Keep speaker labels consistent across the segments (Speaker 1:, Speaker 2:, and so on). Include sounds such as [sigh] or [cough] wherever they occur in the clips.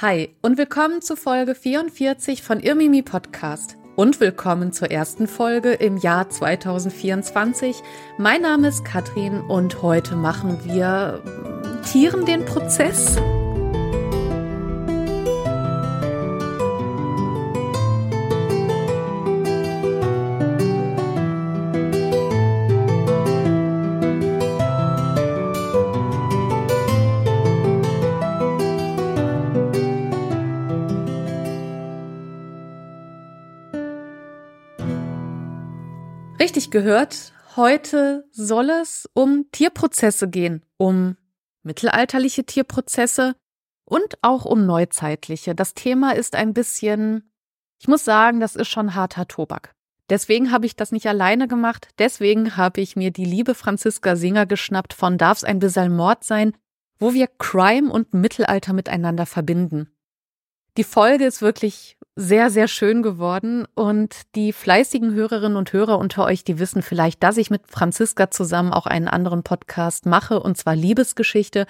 Speaker 1: Hi und willkommen zu Folge 44 von Irmimi Podcast und willkommen zur ersten Folge im Jahr 2024. Mein Name ist Katrin und heute machen wir Tieren den Prozess. Richtig gehört, heute soll es um Tierprozesse gehen, um mittelalterliche Tierprozesse und auch um neuzeitliche. Das Thema ist ein bisschen, ich muss sagen, das ist schon harter Tobak. Deswegen habe ich das nicht alleine gemacht. Deswegen habe ich mir die liebe Franziska Singer geschnappt von Darf's ein bisschen Mord sein, wo wir Crime und Mittelalter miteinander verbinden. Die Folge ist wirklich sehr, sehr schön geworden und die fleißigen Hörerinnen und Hörer unter euch, die wissen vielleicht, dass ich mit Franziska zusammen auch einen anderen Podcast mache und zwar Liebesgeschichte.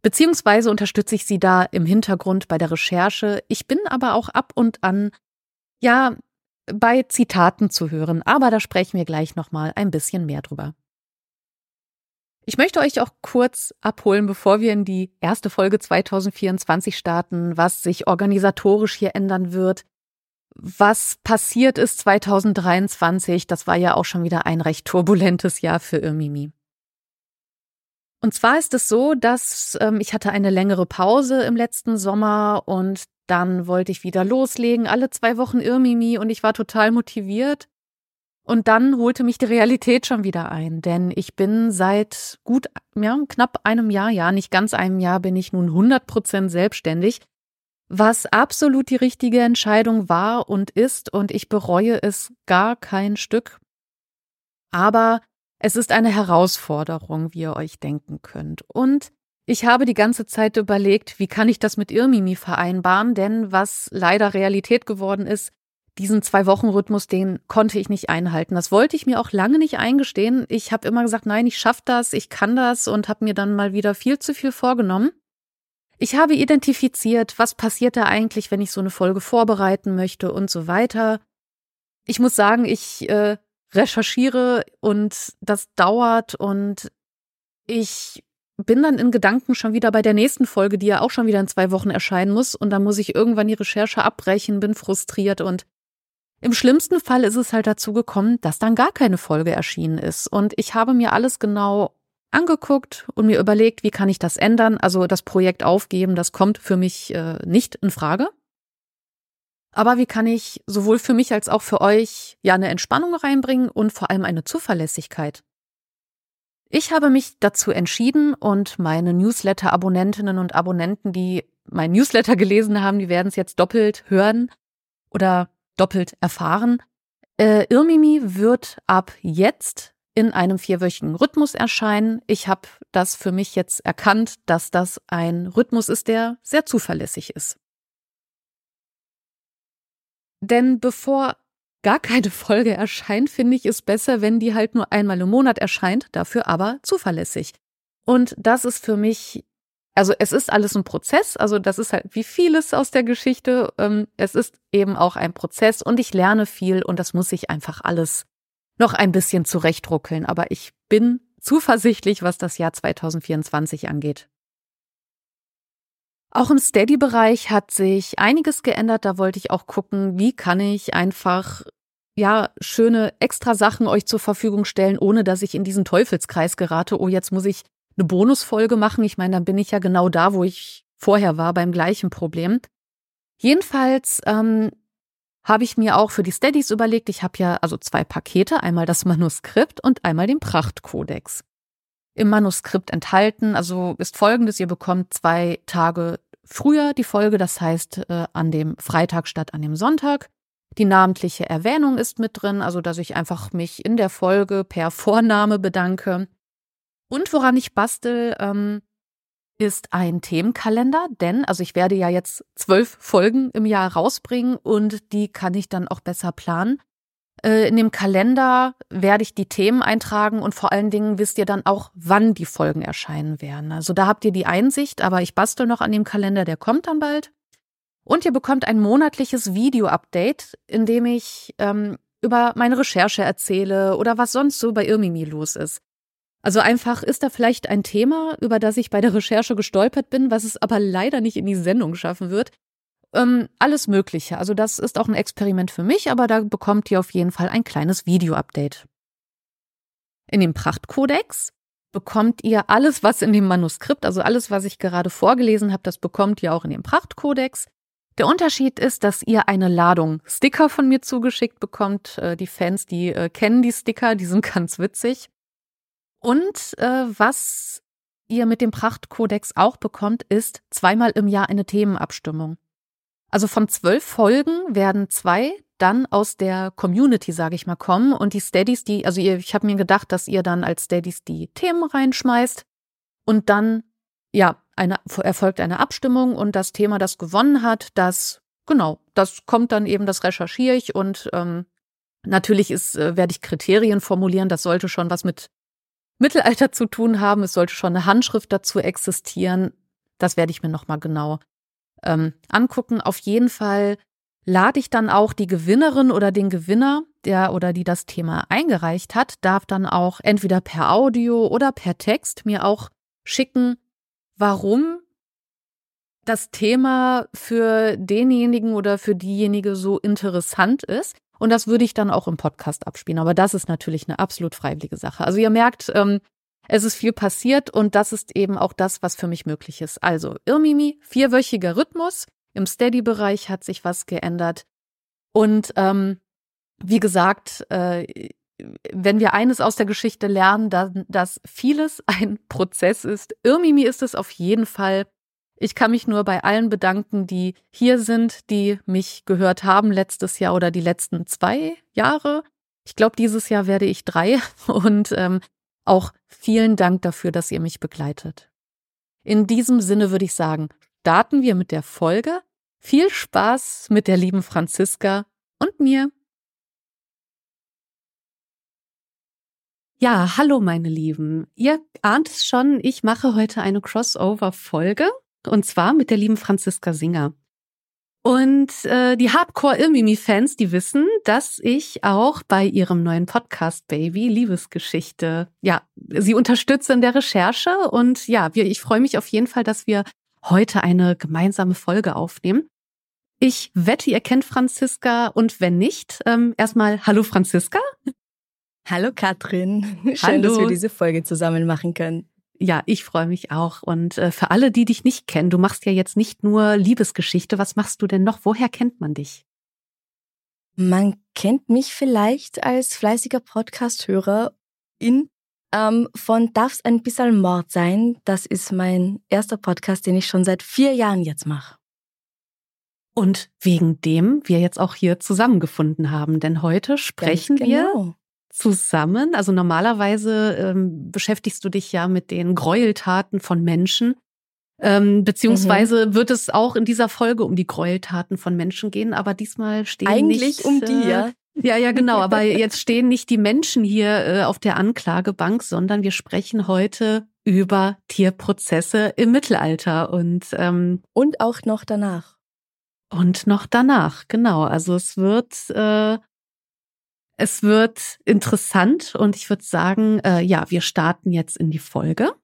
Speaker 1: Beziehungsweise unterstütze ich sie da im Hintergrund bei der Recherche. Ich bin aber auch ab und an, ja, bei Zitaten zu hören, aber da sprechen wir gleich nochmal ein bisschen mehr drüber. Ich möchte euch auch kurz abholen, bevor wir in die erste Folge 2024 starten, was sich organisatorisch hier ändern wird, was passiert ist 2023. Das war ja auch schon wieder ein recht turbulentes Jahr für Irmimi. Und zwar ist es so, dass ähm, ich hatte eine längere Pause im letzten Sommer und dann wollte ich wieder loslegen, alle zwei Wochen Irmimi und ich war total motiviert. Und dann holte mich die Realität schon wieder ein, denn ich bin seit gut, ja, knapp einem Jahr, ja, nicht ganz einem Jahr, bin ich nun 100 Prozent selbstständig, was absolut die richtige Entscheidung war und ist und ich bereue es gar kein Stück. Aber es ist eine Herausforderung, wie ihr euch denken könnt. Und ich habe die ganze Zeit überlegt, wie kann ich das mit Irmimi vereinbaren, denn was leider Realität geworden ist, diesen Zwei-Wochen-Rhythmus, den konnte ich nicht einhalten. Das wollte ich mir auch lange nicht eingestehen. Ich habe immer gesagt, nein, ich schaffe das, ich kann das und habe mir dann mal wieder viel zu viel vorgenommen. Ich habe identifiziert, was passiert da eigentlich, wenn ich so eine Folge vorbereiten möchte und so weiter. Ich muss sagen, ich äh, recherchiere und das dauert und ich bin dann in Gedanken schon wieder bei der nächsten Folge, die ja auch schon wieder in zwei Wochen erscheinen muss. Und dann muss ich irgendwann die Recherche abbrechen, bin frustriert und im schlimmsten Fall ist es halt dazu gekommen, dass dann gar keine Folge erschienen ist. Und ich habe mir alles genau angeguckt und mir überlegt, wie kann ich das ändern? Also das Projekt aufgeben, das kommt für mich äh, nicht in Frage. Aber wie kann ich sowohl für mich als auch für euch ja eine Entspannung reinbringen und vor allem eine Zuverlässigkeit? Ich habe mich dazu entschieden und meine Newsletter-Abonnentinnen und Abonnenten, die mein Newsletter gelesen haben, die werden es jetzt doppelt hören oder doppelt erfahren. Äh, Irmimi wird ab jetzt in einem vierwöchigen Rhythmus erscheinen. Ich habe das für mich jetzt erkannt, dass das ein Rhythmus ist, der sehr zuverlässig ist. Denn bevor gar keine [laughs] Folge erscheint, finde ich es besser, wenn die halt nur einmal im Monat erscheint, dafür aber zuverlässig. Und das ist für mich also es ist alles ein Prozess, also das ist halt wie vieles aus der Geschichte. Ähm, es ist eben auch ein Prozess und ich lerne viel und das muss ich einfach alles noch ein bisschen zurechtruckeln. Aber ich bin zuversichtlich, was das Jahr 2024 angeht. Auch im Steady-Bereich hat sich einiges geändert. Da wollte ich auch gucken, wie kann ich einfach ja schöne extra Sachen euch zur Verfügung stellen, ohne dass ich in diesen Teufelskreis gerate. Oh, jetzt muss ich eine Bonusfolge machen. Ich meine, dann bin ich ja genau da, wo ich vorher war, beim gleichen Problem. Jedenfalls ähm, habe ich mir auch für die Steadies überlegt, ich habe ja also zwei Pakete, einmal das Manuskript und einmal den Prachtkodex. Im Manuskript enthalten, also ist folgendes, ihr bekommt zwei Tage früher die Folge, das heißt äh, an dem Freitag statt an dem Sonntag. Die namentliche Erwähnung ist mit drin, also dass ich einfach mich in der Folge per Vorname bedanke. Und woran ich bastel, ähm, ist ein Themenkalender, denn, also ich werde ja jetzt zwölf Folgen im Jahr rausbringen und die kann ich dann auch besser planen. Äh, in dem Kalender werde ich die Themen eintragen und vor allen Dingen wisst ihr dann auch, wann die Folgen erscheinen werden. Also da habt ihr die Einsicht, aber ich bastel noch an dem Kalender, der kommt dann bald. Und ihr bekommt ein monatliches Video-Update, in dem ich ähm, über meine Recherche erzähle oder was sonst so bei Irmimi los ist. Also einfach ist da vielleicht ein Thema, über das ich bei der Recherche gestolpert bin, was es aber leider nicht in die Sendung schaffen wird. Ähm, alles Mögliche. Also das ist auch ein Experiment für mich, aber da bekommt ihr auf jeden Fall ein kleines Video-Update. In dem Prachtkodex bekommt ihr alles, was in dem Manuskript, also alles, was ich gerade vorgelesen habe, das bekommt ihr auch in dem Prachtkodex. Der Unterschied ist, dass ihr eine Ladung Sticker von mir zugeschickt bekommt. Äh, die Fans, die äh, kennen die Sticker, die sind [laughs] ganz witzig. Und äh, was ihr mit dem Prachtkodex auch bekommt, ist zweimal im Jahr eine Themenabstimmung. Also von zwölf Folgen werden zwei dann aus der Community, sage ich mal, kommen. Und die Steadies, die, also ihr, ich habe mir gedacht, dass ihr dann als Steadies die Themen reinschmeißt. Und dann, ja, eine, erfolgt eine Abstimmung und das Thema, das gewonnen hat, das, genau, das kommt dann eben, das recherchiere ich. Und ähm, natürlich ist, äh, werde ich Kriterien formulieren, das sollte schon was mit Mittelalter zu tun haben, es sollte schon eine Handschrift dazu existieren, das werde ich mir nochmal genau ähm, angucken. Auf jeden Fall lade ich dann auch die Gewinnerin oder den Gewinner, der oder die das Thema eingereicht hat, darf dann auch entweder per Audio oder per Text mir auch schicken, warum das Thema für denjenigen oder für diejenige so interessant ist. Und das würde ich dann auch im Podcast abspielen. Aber das ist natürlich eine absolut freiwillige Sache. Also ihr merkt, ähm, es ist viel passiert und das ist eben auch das, was für mich möglich ist. Also Irmimi, vierwöchiger Rhythmus. Im Steady-Bereich hat sich was geändert. Und ähm, wie gesagt, äh, wenn wir eines aus der Geschichte lernen, dann, dass vieles ein Prozess ist. Irmimi ist es auf jeden Fall. Ich kann mich nur bei allen bedanken, die hier sind, die mich gehört haben letztes Jahr oder die letzten zwei Jahre. Ich glaube, dieses Jahr werde ich drei. [laughs] Und ähm, auch vielen Dank dafür, dass ihr mich begleitet. In diesem Sinne würde ich sagen, starten wir mit der Folge. Viel Spaß mit der lieben Franziska und mir. Ja, hallo meine Lieben. Ihr ahnt es schon, ich mache heute eine Crossover-Folge und zwar mit der lieben Franziska Singer. Und äh, die Hardcore-Ilmimi-Fans, die wissen, dass ich auch bei ihrem neuen Podcast Baby Liebesgeschichte, ja, sie unterstütze in der Recherche. Und ja, wir, ich freue mich auf jeden Fall, dass wir heute eine gemeinsame Folge aufnehmen. Ich wette, ihr kennt Franziska und wenn nicht, ähm, erstmal Hallo Franziska.
Speaker 2: Hallo Katrin. Schön, Hallo. dass wir diese Folge zusammen machen können.
Speaker 1: Ja, ich freue mich auch. Und äh, für alle, die dich nicht kennen, du machst ja jetzt nicht nur Liebesgeschichte. Was machst du denn noch? Woher kennt man dich?
Speaker 2: Man kennt mich vielleicht als fleißiger Podcast-Hörer in ähm, von Darf's ein bisschen Mord sein. Das ist mein erster Podcast, den ich schon seit vier Jahren jetzt mache.
Speaker 1: Und wegen dem wir jetzt auch hier zusammengefunden haben. Denn heute sprechen genau. wir zusammen? Also normalerweise ähm, beschäftigst du dich ja mit den Gräueltaten von Menschen. Ähm, beziehungsweise mhm. wird es auch in dieser Folge um die Gräueltaten von Menschen gehen, aber diesmal stehen
Speaker 2: Eigentlich
Speaker 1: nicht,
Speaker 2: um die, äh, ja.
Speaker 1: Ja, ja, genau. Aber jetzt [laughs] stehen nicht die Menschen hier äh, auf der Anklagebank, sondern wir sprechen heute über Tierprozesse im Mittelalter und ähm,
Speaker 2: und auch noch danach.
Speaker 1: Und noch danach, genau. Also es wird äh, es wird interessant und ich würde sagen, äh, ja, wir starten jetzt in die Folge.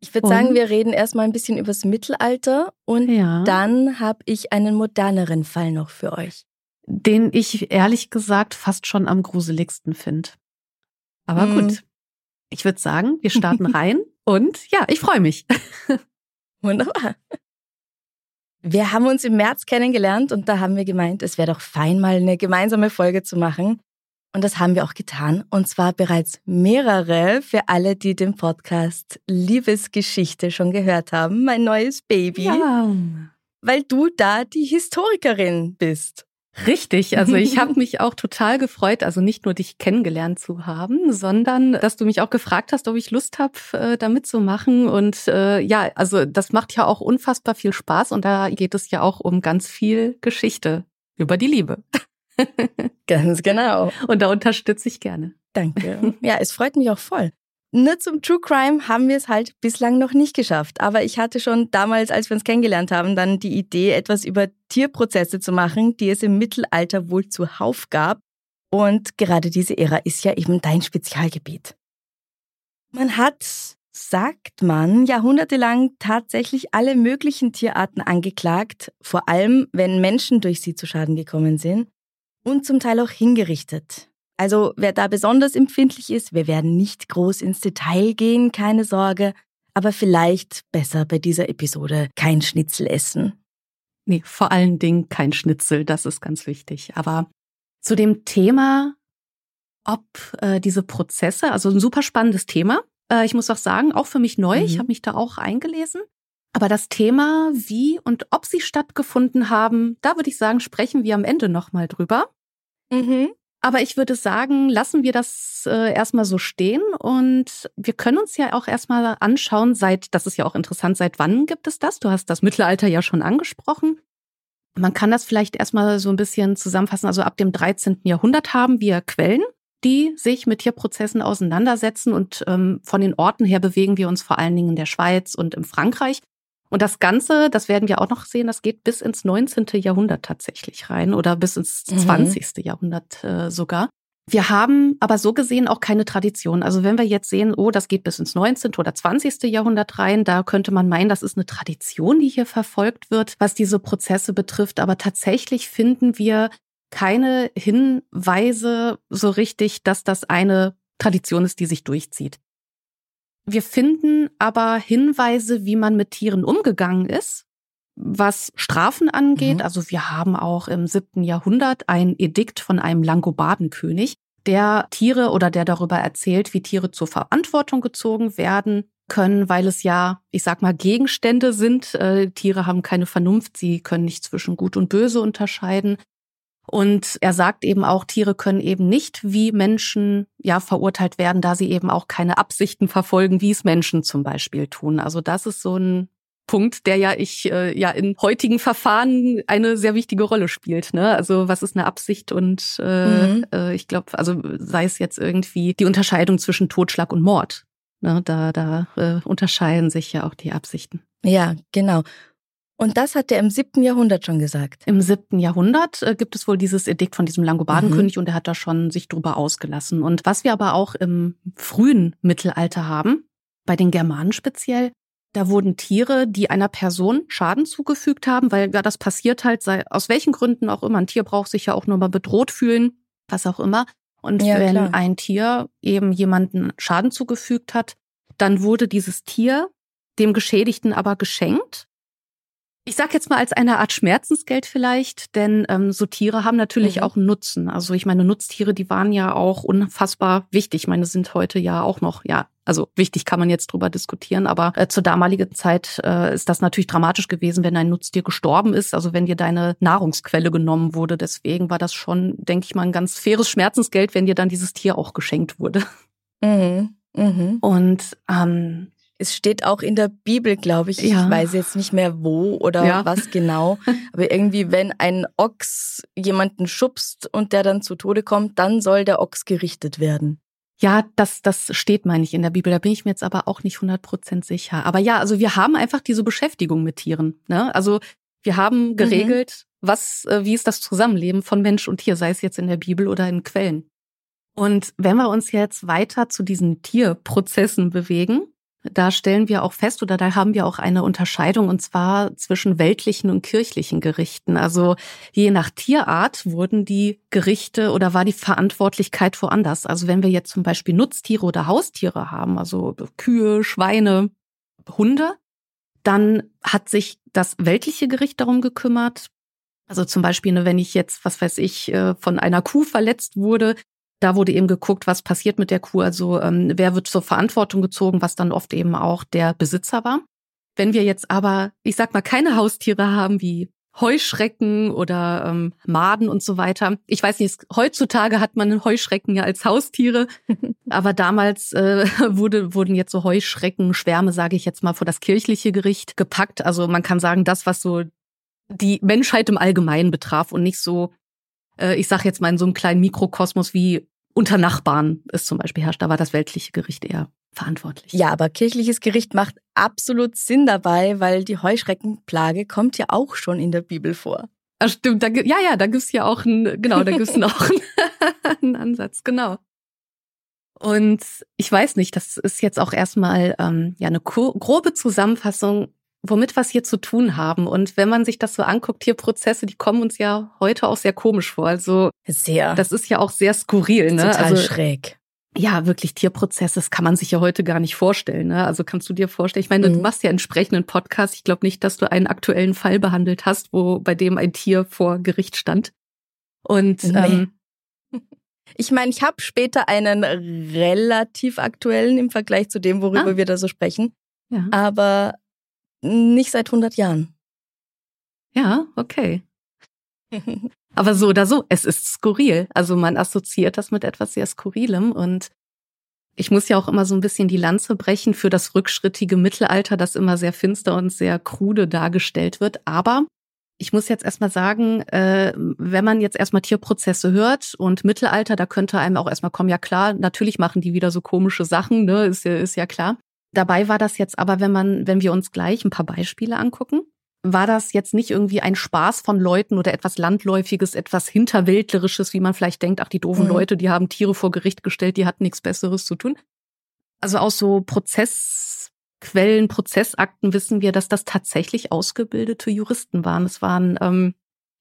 Speaker 2: Ich würde sagen, wir reden erstmal ein bisschen übers Mittelalter und ja. dann habe ich einen moderneren Fall noch für euch.
Speaker 1: Den ich ehrlich gesagt fast schon am gruseligsten finde. Aber hm. gut, ich würde sagen, wir starten [laughs] rein und ja, ich freue mich. [laughs]
Speaker 2: Wunderbar. Wir haben uns im März kennengelernt und da haben wir gemeint, es wäre doch fein, mal eine gemeinsame Folge zu machen. Und das haben wir auch getan. Und zwar bereits mehrere für alle, die den Podcast Liebesgeschichte schon gehört haben. Mein neues Baby.
Speaker 1: Ja.
Speaker 2: Weil du da die Historikerin bist.
Speaker 1: Richtig, also ich habe mich auch total gefreut, also nicht nur dich kennengelernt zu haben, sondern dass du mich auch gefragt hast, ob ich Lust habe, äh, da mitzumachen. Und äh, ja, also das macht ja auch unfassbar viel Spaß und da geht es ja auch um ganz viel Geschichte über die Liebe.
Speaker 2: ganz genau.
Speaker 1: Und da unterstütze ich gerne.
Speaker 2: Danke. Ja, es freut mich auch voll. Nur zum True Crime haben wir es halt bislang noch nicht geschafft. Aber ich hatte schon damals, als wir uns kennengelernt haben, dann die Idee, etwas über Tierprozesse zu machen, die es im Mittelalter wohl zuhauf gab. Und gerade diese Ära ist ja eben dein Spezialgebiet. Man hat, sagt man, jahrhundertelang tatsächlich alle möglichen Tierarten angeklagt, vor allem wenn Menschen durch sie zu Schaden gekommen sind und zum Teil auch hingerichtet. Also wer da besonders empfindlich ist, wir werden nicht groß ins Detail gehen, keine Sorge, aber vielleicht besser bei dieser Episode kein Schnitzel essen.
Speaker 1: Nee, vor allen Dingen kein Schnitzel, das ist ganz wichtig. Aber zu dem Thema, ob äh, diese Prozesse, also ein super spannendes Thema. Äh, ich muss auch sagen, auch für mich neu. Mhm. Ich habe mich da auch eingelesen. Aber das Thema, wie und ob sie stattgefunden haben, da würde ich sagen, sprechen wir am Ende nochmal drüber. Mhm. Aber ich würde sagen, lassen wir das äh, erstmal so stehen und wir können uns ja auch erstmal anschauen, seit, das ist ja auch interessant, seit wann gibt es das? Du hast das Mittelalter ja schon angesprochen. Man kann das vielleicht erstmal so ein bisschen zusammenfassen. Also ab dem 13. Jahrhundert haben wir Quellen, die sich mit Tierprozessen auseinandersetzen und ähm, von den Orten her bewegen wir uns vor allen Dingen in der Schweiz und in Frankreich. Und das Ganze, das werden wir auch noch sehen, das geht bis ins 19. Jahrhundert tatsächlich rein oder bis ins 20. Mhm. Jahrhundert äh, sogar. Wir haben aber so gesehen auch keine Tradition. Also wenn wir jetzt sehen, oh, das geht bis ins 19. oder 20. Jahrhundert rein, da könnte man meinen, das ist eine Tradition, die hier verfolgt wird, was diese Prozesse betrifft. Aber tatsächlich finden wir keine Hinweise so richtig, dass das eine Tradition ist, die sich durchzieht. Wir finden aber Hinweise, wie man mit Tieren umgegangen ist, was Strafen angeht. Mhm. Also wir haben auch im siebten Jahrhundert ein Edikt von einem Langobardenkönig, der Tiere oder der darüber erzählt, wie Tiere zur Verantwortung gezogen werden können, weil es ja, ich sag mal, Gegenstände sind. Äh, Tiere haben keine Vernunft, sie können nicht zwischen Gut und Böse unterscheiden. Und er sagt eben auch, Tiere können eben nicht wie Menschen ja verurteilt werden, da sie eben auch keine Absichten verfolgen, wie es Menschen zum Beispiel tun. Also das ist so ein Punkt, der ja ich äh, ja in heutigen Verfahren eine sehr wichtige Rolle spielt. Ne? Also was ist eine Absicht und äh, mhm. äh, ich glaube, also sei es jetzt irgendwie die Unterscheidung zwischen Totschlag und Mord. Ne? Da, da äh, unterscheiden sich ja auch die Absichten.
Speaker 2: Ja, genau. Und das hat er im siebten Jahrhundert schon gesagt.
Speaker 1: Im siebten Jahrhundert äh, gibt es wohl dieses Edikt von diesem Langobardenkönig mhm. und er hat da schon sich drüber ausgelassen. Und was wir aber auch im frühen Mittelalter haben, bei den Germanen speziell, da wurden Tiere, die einer Person Schaden zugefügt haben, weil ja das passiert halt, sei, aus welchen Gründen auch immer. Ein Tier braucht sich ja auch nur mal bedroht fühlen, was auch immer. Und ja, wenn klar. ein Tier eben jemanden Schaden zugefügt hat, dann wurde dieses Tier dem Geschädigten aber geschenkt ich sag jetzt mal als eine Art Schmerzensgeld vielleicht, denn ähm, so Tiere haben natürlich mhm. auch einen Nutzen. Also ich meine, Nutztiere, die waren ja auch unfassbar wichtig. Ich meine, sind heute ja auch noch, ja, also wichtig kann man jetzt drüber diskutieren, aber äh, zur damaligen Zeit äh, ist das natürlich dramatisch gewesen, wenn ein Nutztier gestorben ist, also wenn dir deine Nahrungsquelle genommen wurde. Deswegen war das schon, denke ich mal, ein ganz faires Schmerzensgeld, wenn dir dann dieses Tier auch geschenkt wurde. Mhm. Mhm. Und ähm,
Speaker 2: es steht auch in der Bibel, glaube ich. Ja. Ich weiß jetzt nicht mehr wo oder ja. was genau. [laughs] Aber irgendwie, wenn ein Ochs jemanden schubst und der dann zu Tode kommt, dann soll der Ochs gerichtet werden.
Speaker 1: Ja, das, das steht, meine ich, in der Bibel. Da bin ich mir jetzt aber auch nicht 100 Prozent sicher. Aber ja, also wir haben einfach diese Beschäftigung mit Tieren. Ne? Also wir haben mhm. geregelt, mhm. was, äh, wie ist das Zusammenleben von Mensch und Tier, sei es jetzt in der Bibel oder in Quellen. Und wenn wir uns jetzt weiter zu diesen Tierprozessen bewegen, da stellen wir auch fest oder da haben wir auch eine Unterscheidung und zwar zwischen weltlichen und kirchlichen Gerichten. Also je nach Tierart wurden die Gerichte oder war die Verantwortlichkeit woanders. Also wenn wir jetzt zum Beispiel Nutztiere oder Haustiere haben, also Kühe, Schweine, Hunde, dann hat sich das weltliche Gericht darum gekümmert. Also zum Beispiel, ne, wenn ich jetzt, was weiß ich, äh, von einer Kuh verletzt wurde, da wurde eben geguckt, was passiert mit der Kuh, also ähm, wer wird zur Verantwortung gezogen, was dann oft eben auch der Besitzer war. Wenn wir jetzt aber, ich sag mal, keine Haustiere haben wie Heuschrecken oder ähm, Maden und so weiter. Ich weiß nicht, heutzutage hat man Heuschrecken ja als Haustiere, [laughs] aber damals äh, [laughs] wurde, wurden jetzt so Heuschrecken, Schwärme, sage ich jetzt mal, vor das kirchliche Gericht gepackt. Also man kann sagen, das, was so die Menschheit im Allgemeinen betraf und nicht so, äh, ich sage jetzt mal in so einem kleinen Mikrokosmos wie unter Nachbarn es zum Beispiel herrscht. Da war das weltliche Gericht eher verantwortlich.
Speaker 2: Ja, aber kirchliches Gericht macht absolut Sinn dabei, weil die Heuschreckenplage kommt ja auch schon in der Bibel vor.
Speaker 1: Ach, stimmt, da, ja, ja, da gibt's ja auch einen, genau, da gibt's [laughs] auch einen, einen Ansatz, genau. Und ich weiß nicht, das ist jetzt auch erstmal ähm, ja eine grobe Zusammenfassung, womit wir es hier zu tun haben. Und wenn man sich das so anguckt, hier Prozesse, die kommen uns ja heute auch sehr komisch vor. Also
Speaker 2: sehr.
Speaker 1: Das ist ja auch sehr skurril, ne?
Speaker 2: Total
Speaker 1: also,
Speaker 2: schräg
Speaker 1: ja, wirklich Tierprozesse, das kann man sich ja heute gar nicht vorstellen. Ne? Also kannst du dir vorstellen, ich meine, mhm. du machst ja entsprechenden Podcast. Ich glaube nicht, dass du einen aktuellen Fall behandelt hast, wo bei dem ein Tier vor Gericht stand. Und nee. ähm, [laughs]
Speaker 2: ich meine, ich habe später einen relativ aktuellen im Vergleich zu dem, worüber ah. wir da so sprechen. Ja. Aber nicht seit 100 Jahren.
Speaker 1: Ja, okay. [laughs] Aber so oder so, es ist skurril. Also man assoziiert das mit etwas sehr Skurrilem und ich muss ja auch immer so ein bisschen die Lanze brechen für das rückschrittige Mittelalter, das immer sehr finster und sehr krude dargestellt wird. Aber ich muss jetzt erstmal sagen, äh, wenn man jetzt erstmal Tierprozesse hört und Mittelalter, da könnte einem auch erstmal kommen, ja klar, natürlich machen die wieder so komische Sachen, ne, ist ja, ist ja klar. Dabei war das jetzt aber, wenn man, wenn wir uns gleich ein paar Beispiele angucken, war das jetzt nicht irgendwie ein Spaß von Leuten oder etwas Landläufiges, etwas Hinterwäldlerisches, wie man vielleicht denkt, ach, die doofen mhm. Leute, die haben Tiere vor Gericht gestellt, die hatten nichts Besseres zu tun. Also aus so Prozessquellen, Prozessakten wissen wir, dass das tatsächlich ausgebildete Juristen waren. Es waren, ähm,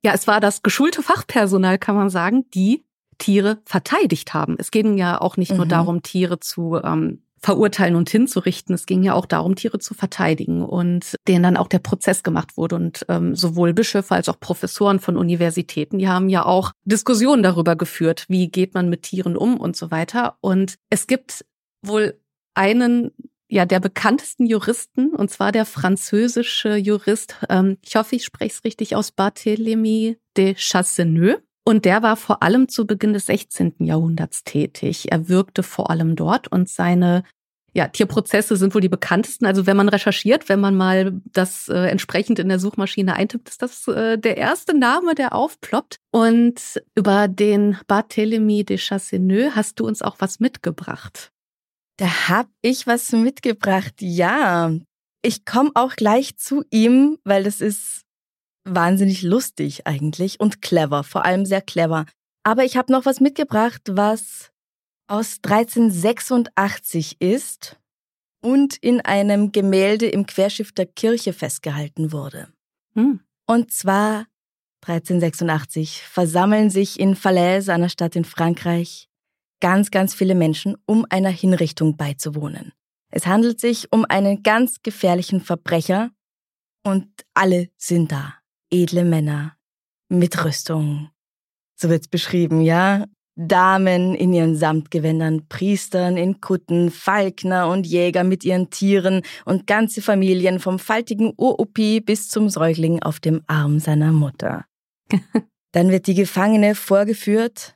Speaker 1: ja, es war das geschulte Fachpersonal, kann man sagen, die Tiere verteidigt haben. Es ging ja auch nicht mhm. nur darum, Tiere zu ähm, verurteilen und hinzurichten. Es ging ja auch darum, Tiere zu verteidigen und denen dann auch der Prozess gemacht wurde. Und ähm, sowohl Bischöfe als auch Professoren von Universitäten, die haben ja auch Diskussionen darüber geführt, wie geht man mit Tieren um und so weiter. Und es gibt wohl einen ja der bekanntesten Juristen, und zwar der französische Jurist, ähm, ich hoffe, ich spreche es richtig aus, Barthélemy de Chasseneux. Und der war vor allem zu Beginn des 16. Jahrhunderts tätig. Er wirkte vor allem dort und seine ja, Tierprozesse sind wohl die bekanntesten. Also wenn man recherchiert, wenn man mal das äh, entsprechend in der Suchmaschine eintippt, ist das äh, der erste Name, der aufploppt. Und über den Barthélemy de Chasseneux hast du uns auch was mitgebracht.
Speaker 2: Da hab ich was mitgebracht, ja. Ich komme auch gleich zu ihm, weil das ist wahnsinnig lustig eigentlich und clever, vor allem sehr clever. Aber ich habe noch was mitgebracht, was aus 1386 ist und in einem Gemälde im Querschiff der Kirche festgehalten wurde. Hm. Und zwar 1386 versammeln sich in Falaise, einer Stadt in Frankreich, ganz, ganz viele Menschen, um einer Hinrichtung beizuwohnen. Es handelt sich um einen ganz gefährlichen Verbrecher und alle sind da edle Männer mit Rüstung. So wird's beschrieben, ja? Damen in ihren Samtgewändern, Priestern in Kutten, Falkner und Jäger mit ihren Tieren und ganze Familien vom faltigen Uupi bis zum Säugling auf dem Arm seiner Mutter. [laughs] Dann wird die Gefangene vorgeführt,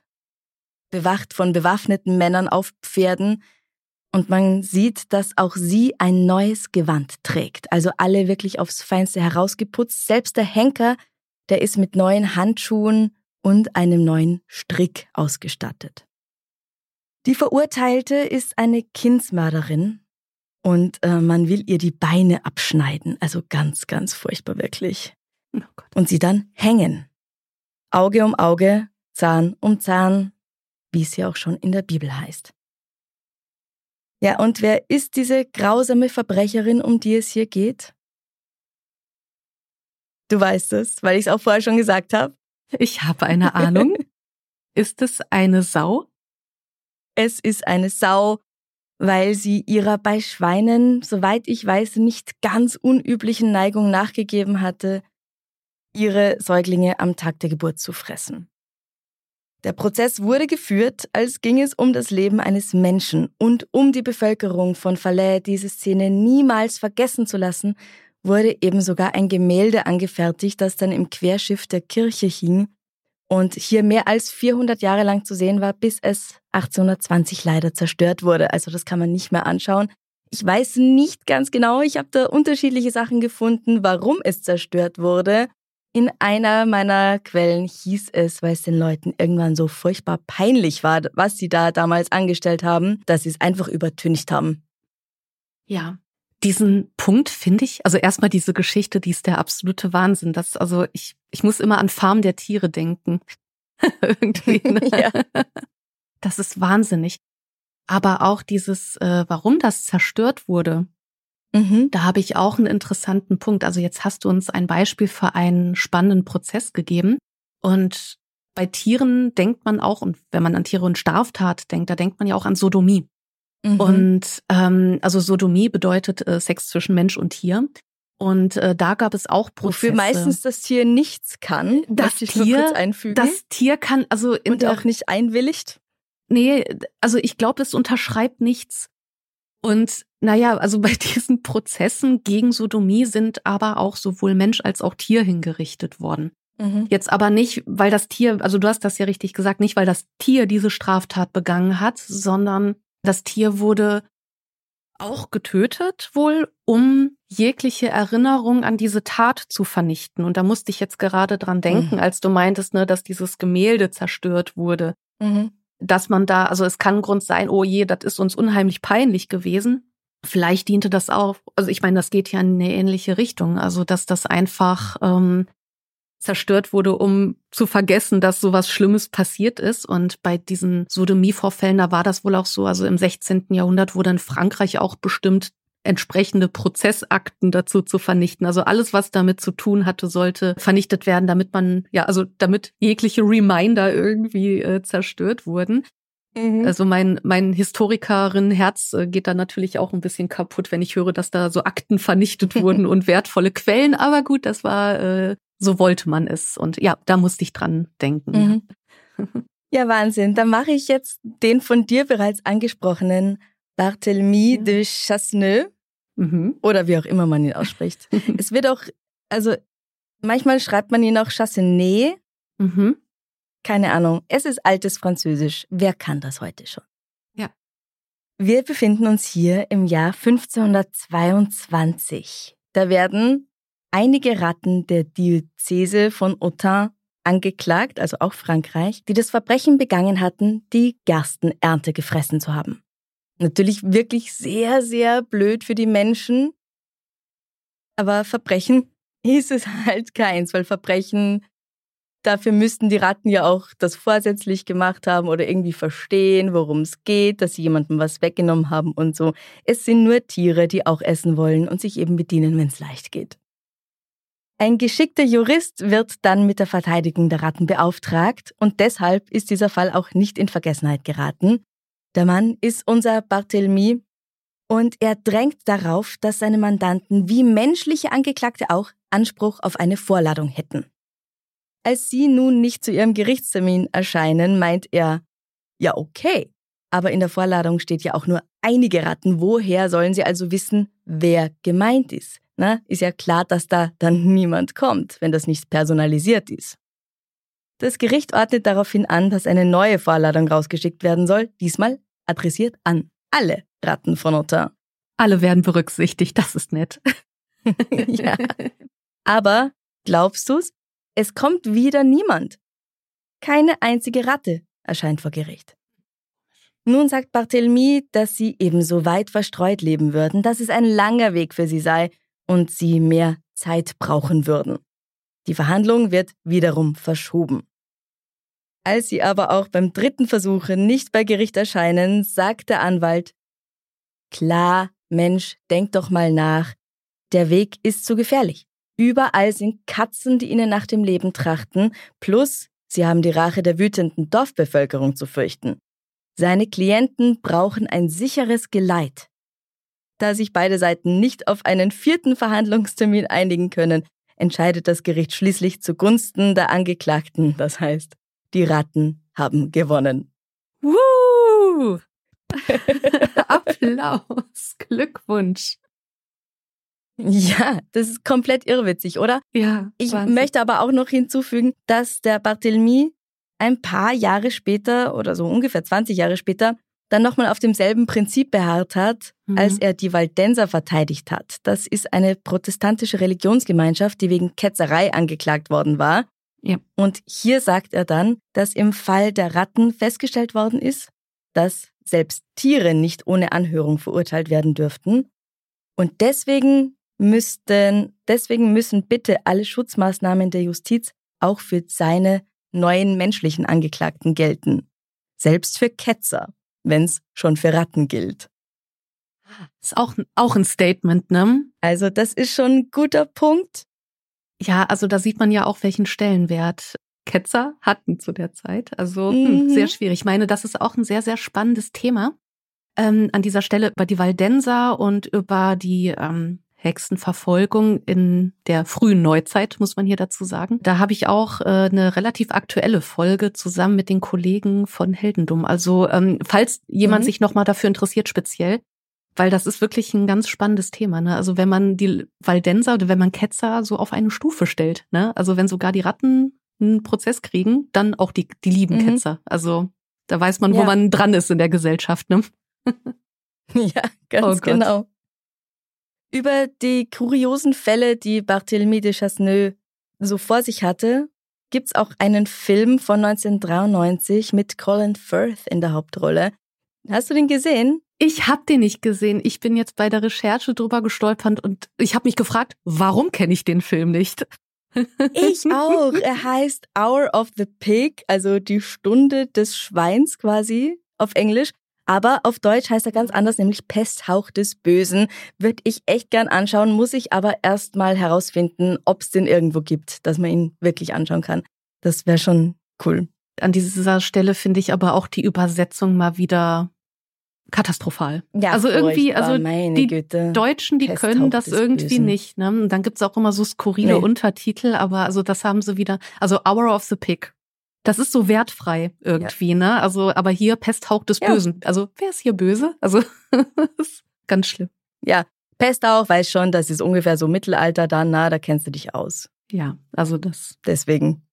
Speaker 2: bewacht von bewaffneten Männern auf Pferden, und man sieht, dass auch sie ein neues Gewand trägt. Also alle wirklich aufs Feinste herausgeputzt. Selbst der Henker, der ist mit neuen Handschuhen und einem neuen Strick ausgestattet. Die Verurteilte ist eine Kindsmörderin und äh, man will ihr die Beine abschneiden. Also ganz, ganz furchtbar wirklich. Oh und sie dann hängen. Auge um Auge, Zahn um Zahn, wie es ja auch schon in der Bibel heißt. Ja, und wer ist diese grausame Verbrecherin, um die es hier geht? Du weißt es, weil ich es auch vorher schon gesagt habe.
Speaker 1: Ich habe eine Ahnung. [laughs] ist es eine Sau?
Speaker 2: Es ist eine Sau, weil sie ihrer bei Schweinen, soweit ich weiß, nicht ganz unüblichen Neigung nachgegeben hatte, ihre Säuglinge am Tag der Geburt zu fressen. Der Prozess wurde geführt, als ging es um das Leben eines Menschen und um die Bevölkerung von Falais diese Szene niemals vergessen zu lassen, wurde eben sogar ein Gemälde angefertigt, das dann im Querschiff der Kirche hing und hier mehr als 400 Jahre lang zu sehen war, bis es 1820 leider zerstört wurde. Also das kann man nicht mehr anschauen. Ich weiß nicht ganz genau, ich habe da unterschiedliche Sachen gefunden, warum es zerstört wurde. In einer meiner Quellen hieß es, weil es den Leuten irgendwann so furchtbar peinlich war, was sie da damals angestellt haben, dass sie es einfach übertüncht haben.
Speaker 1: Ja, diesen Punkt finde ich, also erstmal diese Geschichte, die ist der absolute Wahnsinn. Das, also ich, ich muss immer an Farm der Tiere denken. [laughs] Irgendwie. [laughs] Ne? ja. Das ist wahnsinnig. Aber auch dieses, äh, warum das zerstört wurde, mhm. da habe ich auch einen interessanten Punkt. Also jetzt hast du uns ein Beispiel für einen spannenden Prozess gegeben. Und bei Tieren denkt man auch, und wenn man an Tiere und Straftat denkt, da denkt man ja auch an Sodomie. Mhm. Und ähm, also Sodomie bedeutet äh, Sex zwischen Mensch und Tier. Und äh, da gab es auch Prozesse.
Speaker 2: Wofür meistens das Tier nichts kann.
Speaker 1: Das Tier, das Tier kann also
Speaker 2: in und auch nicht einwilligt.
Speaker 1: Nee, also ich glaube, es unterschreibt nichts. Und naja, also bei [laughs] diesen Prozessen gegen Sodomie sind aber auch sowohl Mensch als auch Tier hingerichtet worden. Mhm. Jetzt aber nicht, weil das Tier, also du hast das ja richtig gesagt, nicht weil das Tier diese Straftat begangen hat, sondern das Tier wurde auch getötet, wohl, um jegliche Erinnerung an diese Tat zu vernichten. Und da musste ich jetzt gerade dran denken, mhm. als du meintest, ne, dass dieses Gemälde zerstört wurde. Mhm. Dass man da, also es kann ein Grund sein, oh je, das ist uns unheimlich peinlich gewesen. Vielleicht diente das auch, also ich meine, das geht ja in eine ähnliche Richtung. Also, dass das einfach ähm, zerstört wurde, um zu vergessen, dass sowas Schlimmes passiert ist. Und bei diesen Sodomie-Vorfällen, da war das wohl auch so. Also im 16. Jahrhundert wurde in Frankreich auch bestimmt, entsprechende Prozessakten dazu zu vernichten. Also alles, was damit zu tun hatte, sollte vernichtet werden, damit man, ja, also damit jegliche Reminder irgendwie äh, zerstört wurden. Mhm. Also mein, mein Historikerin-Herz äh, geht da natürlich auch ein bisschen kaputt, wenn ich höre, dass da so Akten vernichtet [laughs] wurden und wertvolle Quellen. Aber gut, das war äh, so wollte man es. Und ja, da musste ich dran denken.
Speaker 2: Mhm. [laughs] Ja, Wahnsinn. Dann mache ich jetzt den von dir bereits angesprochenen Barthélemy ja. de Chasseneux. Mhm. Oder wie auch immer man ihn ausspricht. [laughs] es wird auch, also manchmal schreibt man ihn auch Chassenet. Mhm. Keine Ahnung. Es ist altes Französisch. Wer kann das heute schon?
Speaker 1: Ja.
Speaker 2: Wir befinden uns hier im Jahr 1522. Da werden einige Ratten der Diözese von Autun angeklagt, also auch Frankreich, die das Verbrechen begangen hatten, die Gerstenernte gefressen zu haben. Natürlich wirklich sehr, sehr blöd für die Menschen. Aber Verbrechen [laughs] hieß es halt keins, weil Verbrechen, dafür müssten die Ratten ja auch das vorsätzlich gemacht haben oder irgendwie verstehen, worum es geht, dass sie jemandem was weggenommen haben und so. Es sind nur Tiere, die auch essen wollen und sich eben bedienen, wenn es leicht geht. Ein geschickter Jurist wird dann mit der Verteidigung der Ratten beauftragt und deshalb ist dieser Fall auch nicht in Vergessenheit geraten. Der Mann ist unser Barthélemy und er drängt darauf, dass seine Mandanten wie menschliche Angeklagte auch Anspruch auf eine Vorladung hätten. Als sie nun nicht zu ihrem Gerichtstermin erscheinen, meint er, ja okay, aber in der Vorladung steht ja auch nur einige Ratten, woher sollen sie also wissen, wer gemeint ist? na, ist ja klar, dass da dann niemand kommt, wenn das nicht personalisiert ist. Das Gericht ordnet daraufhin an, dass eine neue Vorladung rausgeschickt werden soll, diesmal adressiert an alle Ratten von Autun.
Speaker 1: Alle werden berücksichtigt, das ist nett. [laughs]
Speaker 2: ja. Aber glaubst du's? Es kommt wieder niemand. Keine einzige Ratte erscheint vor Gericht. Nun sagt Barthélemy, dass sie ebenso weit verstreut leben würden, dass es ein langer Weg für sie sei und sie mehr Zeit brauchen würden. Die Verhandlung wird wiederum verschoben. Als sie aber auch beim dritten Versuche nicht bei Gericht erscheinen, sagt der Anwalt, Klar, Mensch, denk doch mal nach. Der Weg ist zu gefährlich. Überall sind Katzen, die ihnen nach dem Leben trachten, plus sie haben die Rache der wütenden Dorfbevölkerung zu fürchten. Seine Klienten brauchen ein sicheres Geleit. Da sich beide Seiten nicht auf einen vierten Verhandlungstermin einigen können, entscheidet das Gericht schließlich zugunsten der Angeklagten. Das heißt, die Ratten haben gewonnen.
Speaker 1: Woo! [laughs] Applaus, Glückwunsch.
Speaker 2: Ja, das ist komplett irrwitzig, oder?
Speaker 1: Ja.
Speaker 2: Ich Wahnsinn. möchte aber auch noch hinzufügen, dass der Barthélemy ein paar Jahre später oder so ungefähr 20 Jahre später dann nochmal auf demselben Prinzip beharrt hat, mhm. als er die Waldenser verteidigt hat. Das ist eine protestantische Religionsgemeinschaft, die wegen Ketzerei angeklagt worden war. Ja. Und hier sagt er dann, dass im Fall der Ratten festgestellt worden ist, dass selbst Tiere nicht ohne Anhörung verurteilt werden dürften. Und deswegen müssten, deswegen müssen bitte alle Schutzmaßnahmen der Justiz auch für seine neuen menschlichen Angeklagten gelten. Selbst für Ketzer, wenn's schon für Ratten gilt.
Speaker 1: Ist auch, auch ein Statement, ne?
Speaker 2: Also das ist schon ein guter Punkt.
Speaker 1: Ja, also da sieht man ja auch, welchen Stellenwert Ketzer hatten zu der Zeit. Also hm, mhm. sehr schwierig. Ich meine, das ist auch ein sehr, sehr spannendes Thema. Ähm, an dieser Stelle über die Waldenser und über die ähm, Hexenverfolgung in der frühen Neuzeit, muss man hier dazu sagen. Da habe ich auch äh, eine relativ aktuelle Folge zusammen mit den Kollegen von Heldendum. Also ähm, falls jemand mhm. sich nochmal dafür interessiert, speziell, weil das ist wirklich ein ganz spannendes Thema. Ne? Also wenn man die Waldenser oder wenn man Ketzer so auf eine Stufe stellt, ne? also wenn sogar die Ratten einen Prozess kriegen, dann auch die, die lieben mhm. Ketzer. Also da weiß man, wo man dran ist in der Gesellschaft. Ne? [laughs]
Speaker 2: ja, ganz oh genau. Über die kuriosen Fälle, die Barthélemy de Chasseneux so vor sich hatte, gibt's auch einen Film von 1993 mit Colin Firth in der Hauptrolle. Hast du den gesehen?
Speaker 1: Ich habe den nicht gesehen. Ich bin jetzt bei der Recherche drüber gestolpert und ich habe mich gefragt, warum kenne ich den Film nicht?
Speaker 2: Ich auch. Er [laughs] heißt Hour of the Pig, also die Stunde des Schweins quasi auf Englisch. Aber auf Deutsch heißt er ganz anders, nämlich Pesthauch des Bösen. Würde ich echt gern anschauen, muss ich aber erst mal herausfinden, ob es den irgendwo gibt, dass man ihn wirklich anschauen kann. Das wäre schon cool.
Speaker 1: An dieser Stelle finde ich aber auch die Übersetzung mal wieder katastrophal. Ja, also irgendwie, also die Güte. Deutschen, die Pesthauch können das irgendwie Bösen. nicht. Ne? Und dann gibt's auch immer so skurrile nee. Untertitel, aber also das haben sie wieder. Also Hour of the Pig. Das ist so wertfrei irgendwie, ja. ne? Also, aber hier Pesthauch des ja. Bösen. Also, wer ist hier böse? Also, [laughs] ist ganz schlimm.
Speaker 2: Ja, Pesthauch weiß schon, das ist ungefähr so Mittelalter dann, na, da kennst du dich aus.
Speaker 1: Ja, also das.
Speaker 2: Deswegen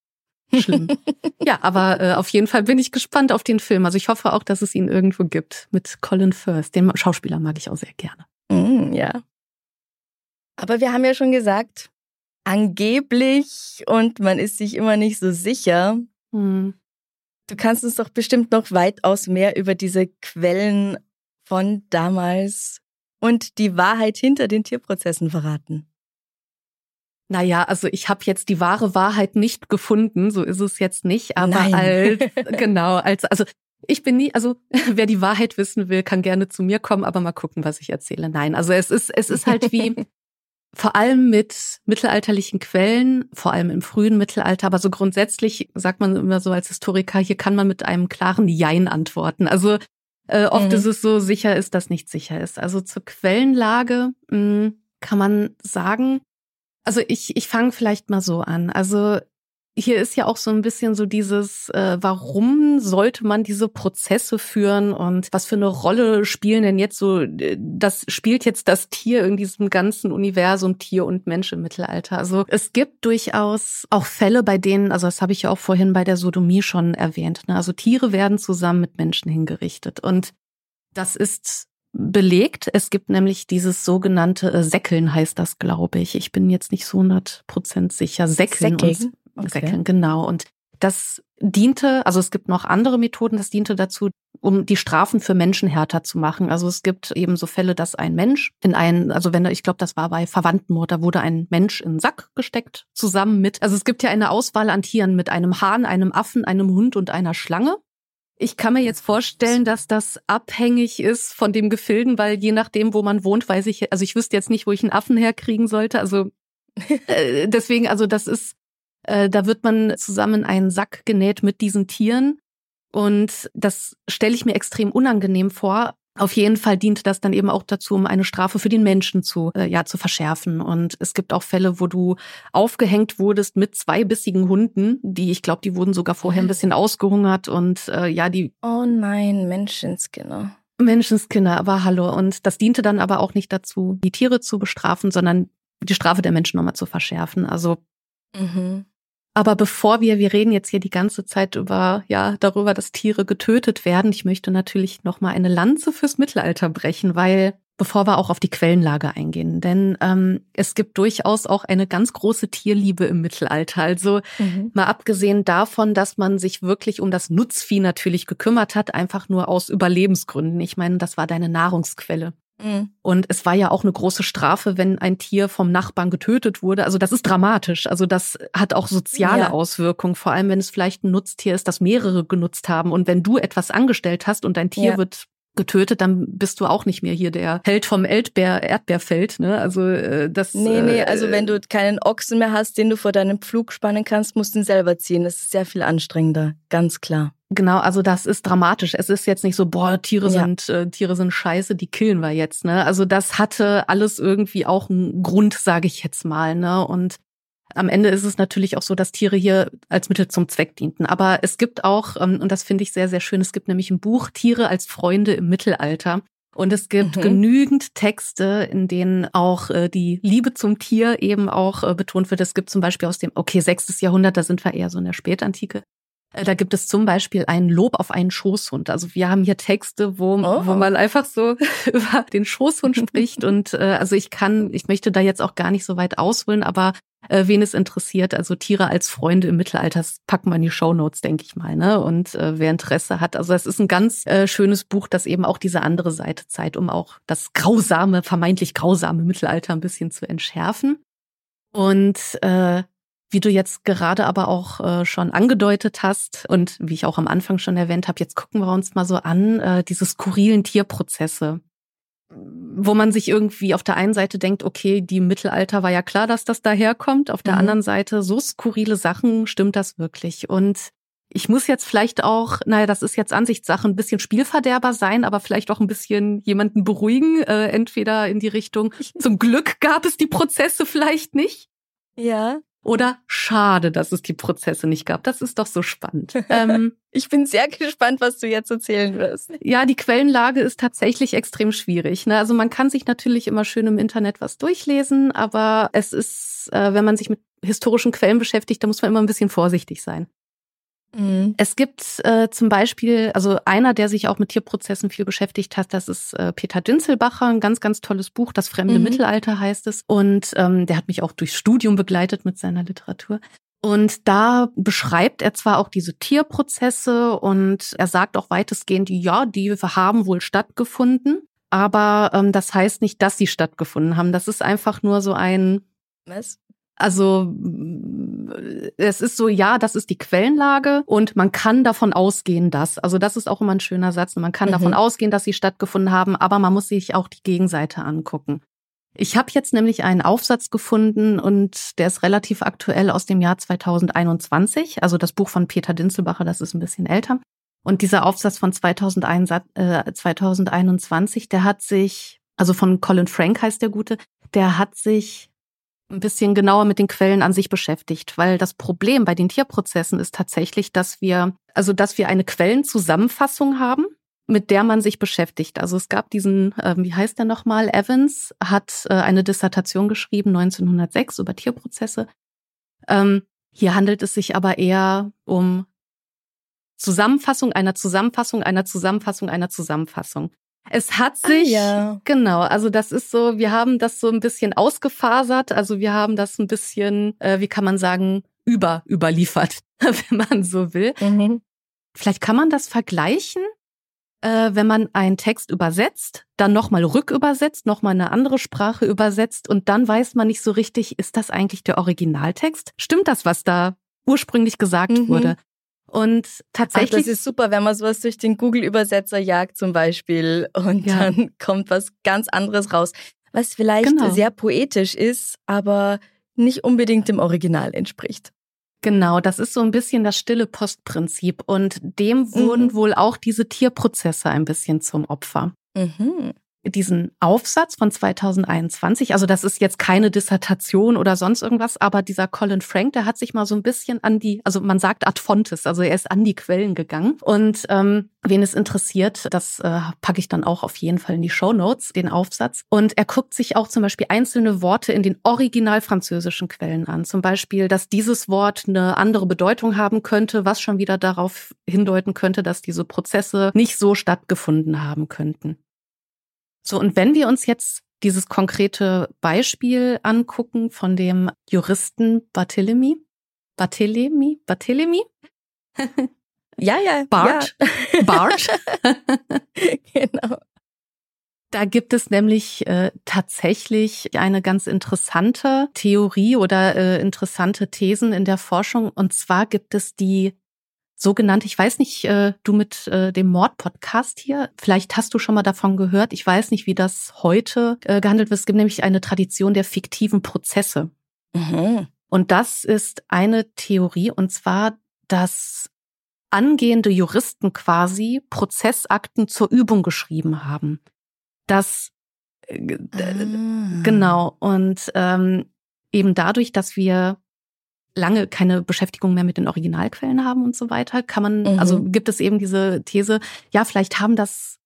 Speaker 1: Schlimm. [laughs] ja, aber äh, auf jeden Fall bin ich gespannt auf den Film. Also ich hoffe auch, dass es ihn irgendwo gibt mit Colin Firth. Den Schauspieler mag ich auch sehr gerne.
Speaker 2: Mm, ja. Aber wir haben ja schon gesagt, angeblich und man ist sich immer nicht so sicher. Mm. Du kannst uns doch bestimmt noch weitaus mehr über diese Quellen von damals und die Wahrheit hinter den Tierprozessen verraten.
Speaker 1: Naja, also ich habe jetzt die wahre Wahrheit nicht gefunden, so ist es jetzt nicht, aber Nein. als [laughs] genau, als also ich bin nie, also [laughs] wer die Wahrheit wissen will, kann gerne zu mir kommen, aber mal gucken, was ich erzähle. Nein, also es ist es ist halt wie [laughs] vor allem mit mittelalterlichen Quellen, vor allem im frühen Mittelalter, aber so grundsätzlich sagt man immer so als Historiker, hier kann man mit einem klaren Jein antworten. Also äh, oft mhm. ist es so, sicher ist, dass nicht sicher ist. Also zur Quellenlage mh, hm, kann man sagen, also ich, ich fange vielleicht mal so an. Also hier ist ja auch so ein bisschen so dieses, äh, warum sollte man diese Prozesse führen und was für eine Rolle spielen denn jetzt so, äh, das spielt jetzt das Tier in diesem ganzen Universum Tier und Mensch im Mittelalter. Also es gibt durchaus auch Fälle, bei denen, also das habe ich ja auch vorhin bei der Sodomie schon erwähnt, ne? also Tiere werden zusammen mit Menschen hingerichtet und das ist belegt. Es gibt nämlich dieses sogenannte äh, Säckeln heißt das, glaube ich. Ich bin jetzt nicht so 100 Prozent sicher. Säckeln. Säckeln. Okay. Säckeln, genau. Und das diente, also es gibt noch andere Methoden, das diente dazu, um die Strafen für Menschen härter zu machen. Also es gibt eben so Fälle, dass ein Mensch in einen, also wenn, ich glaube, das war bei Verwandtenmord, da wurde ein Mensch in einen Sack gesteckt, zusammen mit, also es gibt ja eine Auswahl an Tieren mit einem Hahn, einem Affen, einem Hund und einer Schlange. Ich kann mir jetzt vorstellen, dass das abhängig ist von dem Gefilden, weil je nachdem, wo man wohnt, weiß ich, also ich wüsste jetzt nicht, wo ich einen Affen herkriegen sollte. Also [laughs] äh, deswegen, also das ist, äh, da wird man zusammen einen Sack genäht mit diesen Tieren. Und das stelle ich mir extrem unangenehm vor, auf jeden Fall diente das dann eben auch dazu, um eine Strafe für den Menschen zu, äh, ja, zu verschärfen. Und es gibt auch Fälle, wo du aufgehängt wurdest mit zwei bissigen Hunden, die, ich glaube, die wurden sogar vorher ein bisschen ausgehungert und äh, ja, die.
Speaker 2: Oh nein, Menschenskinner.
Speaker 1: Menschenskinner, aber hallo. Und das diente dann aber auch nicht dazu, die Tiere zu bestrafen, sondern die Strafe der Menschen nochmal zu verschärfen. Also mhm. Aber bevor wir, wir reden jetzt hier die ganze Zeit über, ja, darüber, dass Tiere getötet werden. Ich möchte natürlich nochmal eine Lanze fürs Mittelalter brechen, weil bevor wir auch auf die Quellenlage eingehen. Denn ähm, es gibt durchaus auch eine ganz große Tierliebe im Mittelalter. Also mhm. mal abgesehen davon, dass man sich wirklich um das Nutzvieh natürlich gekümmert hat, einfach nur aus Überlebensgründen. Ich meine, das war deine Nahrungsquelle. Mhm. Und es war ja auch eine große Strafe, wenn ein Tier vom Nachbarn getötet wurde. Also das ist dramatisch. Also das hat auch soziale ja. Auswirkungen, vor allem wenn es vielleicht ein Nutztier ist, das mehrere genutzt haben. Und wenn du etwas angestellt hast und dein Tier ja. wird getötet, dann bist du auch nicht mehr hier der Held vom Erdbeer, Erdbeerfeld. Ne? Also äh, das.
Speaker 2: Nee, nee, äh, also wenn du keinen Ochsen mehr hast, den du vor deinem Pflug spannen kannst, musst du ihn selber ziehen. Das ist sehr viel anstrengender, ganz klar.
Speaker 1: Genau, also das ist dramatisch. Es ist jetzt nicht so, boah, Tiere ja. sind äh, Tiere sind scheiße, die killen wir jetzt. Ne? Also das hatte alles irgendwie auch einen Grund, sage ich jetzt mal. Ne? Und am Ende ist es natürlich auch so, dass Tiere hier als Mittel zum Zweck dienten. Aber es gibt auch, ähm, und das finde ich sehr, sehr schön, es gibt nämlich ein Buch Tiere als Freunde im Mittelalter. Und es gibt mhm. genügend Texte, in denen auch äh, die Liebe zum Tier eben auch äh, betont wird. Es gibt zum Beispiel aus dem, okay, sechstes Jahrhundert, da sind wir eher so in der Spätantike. Äh, da gibt es zum Beispiel ein Lob auf einen Schoßhund. Also wir haben hier Texte, wo, oh. wo man einfach so [laughs] über den Schoßhund spricht. [laughs] Und äh, also ich kann, ich möchte da jetzt auch gar nicht so weit ausholen, aber äh, wen es interessiert. Also Tiere als Freunde im Mittelalter, das packen wir in die Shownotes, denke ich mal. Ne? Und äh, wer Interesse hat, also es ist ein ganz äh, schönes Buch, das eben auch diese andere Seite zeigt, um auch das grausame, vermeintlich grausame Mittelalter ein bisschen zu entschärfen. Und äh, wie du jetzt gerade aber auch äh, schon angedeutet hast und wie ich auch am Anfang schon erwähnt habe, jetzt gucken wir uns mal so an, äh, diese skurrilen Tierprozesse wo man sich irgendwie auf der einen Seite denkt, okay, die Mittelalter war ja klar, dass das daherkommt. Auf der mhm. anderen Seite, so skurrile Sachen, stimmt das wirklich? Und ich muss jetzt vielleicht auch, naja, das ist jetzt Ansichtssache, ein bisschen Spielverderber sein, aber vielleicht auch ein bisschen jemanden beruhigen, äh, entweder in die Richtung, zum Glück gab es die Prozesse vielleicht nicht.
Speaker 2: Ja.
Speaker 1: Oder schade, dass es die Prozesse nicht gab. Das ist doch so spannend. Ähm, [laughs]
Speaker 2: ich bin sehr gespannt, was du jetzt erzählen wirst.
Speaker 1: Ja, die Quellenlage ist tatsächlich extrem schwierig. Ne? Also man kann sich natürlich immer schön im Internet was durchlesen, aber es ist, äh, wenn man sich mit historischen Quellen beschäftigt, da muss man immer ein bisschen vorsichtig sein. Mhm. Es gibt äh, zum Beispiel, also einer, der sich auch mit Tierprozessen viel beschäftigt hat, das ist äh, Peter Dinzelbacher, ein ganz, ganz tolles Buch, Das fremde mhm. Mittelalter heißt es. Und ähm, der hat mich auch durchs Studium begleitet mit seiner Literatur. Und da beschreibt er zwar auch diese Tierprozesse und er sagt auch weitestgehend, ja, die haben wohl stattgefunden, aber ähm, das heißt nicht, dass sie stattgefunden haben. Das ist einfach nur so ein
Speaker 2: Was?
Speaker 1: Also es ist so, ja, das ist die Quellenlage und man kann davon ausgehen, dass. Also das ist auch immer ein schöner Satz. Man kann mhm. davon ausgehen, dass sie stattgefunden haben, aber man muss sich auch die Gegenseite angucken. Ich habe jetzt nämlich einen Aufsatz gefunden und der ist relativ aktuell aus dem Jahr 2021. Also das Buch von Peter Dinzelbacher, das ist ein bisschen älter. Und dieser Aufsatz von 2001, äh, 2021, der hat sich, also von Colin Frank heißt der Gute, der hat sich ein bisschen genauer mit den Quellen an sich beschäftigt, weil das Problem bei den Tierprozessen ist tatsächlich, dass wir, also dass wir eine Quellenzusammenfassung haben, mit der man sich beschäftigt. Also es gab diesen, äh, wie heißt der nochmal, Evans hat äh, eine Dissertation geschrieben 1906 über Tierprozesse. Ähm, hier handelt es sich aber eher um Zusammenfassung einer Zusammenfassung einer Zusammenfassung einer Zusammenfassung. Es hat ah, sich, ah, ja. genau, also das ist so, wir haben das so ein bisschen ausgefasert, also wir haben das ein bisschen, äh, wie kann man sagen, über, überliefert, [laughs] wenn man so will. Mhm. Vielleicht kann man das vergleichen, äh, wenn man einen Text übersetzt, dann nochmal rückübersetzt, nochmal eine andere Sprache übersetzt und dann weiß man nicht so richtig, ist das eigentlich der Originaltext? Stimmt das, was da ursprünglich gesagt mhm. wurde? Und tatsächlich. Ach,
Speaker 2: das ist super, wenn man sowas durch den Google-Übersetzer jagt zum Beispiel und ja. dann [laughs] kommt was ganz anderes raus, was vielleicht genau. sehr poetisch ist, aber nicht unbedingt dem Original entspricht.
Speaker 1: Genau, das ist so ein bisschen das stille Postprinzip und dem wurden mhm. wohl auch diese Tierprozesse ein bisschen zum Opfer. Mhm diesen Aufsatz von 2021, also das ist jetzt keine Dissertation oder sonst irgendwas, aber dieser Colin Frank, der hat sich mal so ein bisschen an die, also man sagt ad fontes, also er ist an die Quellen gegangen. Und ähm, wen es interessiert, das äh, packe ich dann auch auf jeden Fall in die Show Notes, den Aufsatz. Und er guckt sich auch zum Beispiel einzelne Worte in den original französischen Quellen an. Zum Beispiel, dass dieses Wort eine andere Bedeutung haben könnte, was schon wieder darauf hindeuten könnte, dass diese Prozesse nicht so stattgefunden haben könnten. So, und wenn wir uns jetzt dieses konkrete Beispiel angucken von dem Juristen Barthélemy, Barthélemy, Barthélemy? [laughs]
Speaker 2: ja, ja.
Speaker 1: Bart.
Speaker 2: Ja.
Speaker 1: Bart. [laughs]
Speaker 2: genau.
Speaker 1: Da gibt es nämlich äh, tatsächlich eine ganz interessante Theorie oder äh, interessante Thesen in der Forschung. Und zwar gibt es die sogenannte, ich weiß nicht, äh, du mit äh, dem Mord-Podcast hier, vielleicht hast du schon mal davon gehört. Ich weiß nicht, wie das heute äh, gehandelt wird. Es gibt nämlich eine Tradition der fiktiven Prozesse. Mhm. Und das ist eine Theorie, und zwar, dass angehende Juristen quasi Prozessakten zur Übung geschrieben haben dass äh, ah. genau und ähm, eben dadurch, dass wir lange keine Beschäftigung mehr mit den Originalquellen haben und so weiter, kann man, mhm. also gibt es eben diese These, ja, vielleicht haben das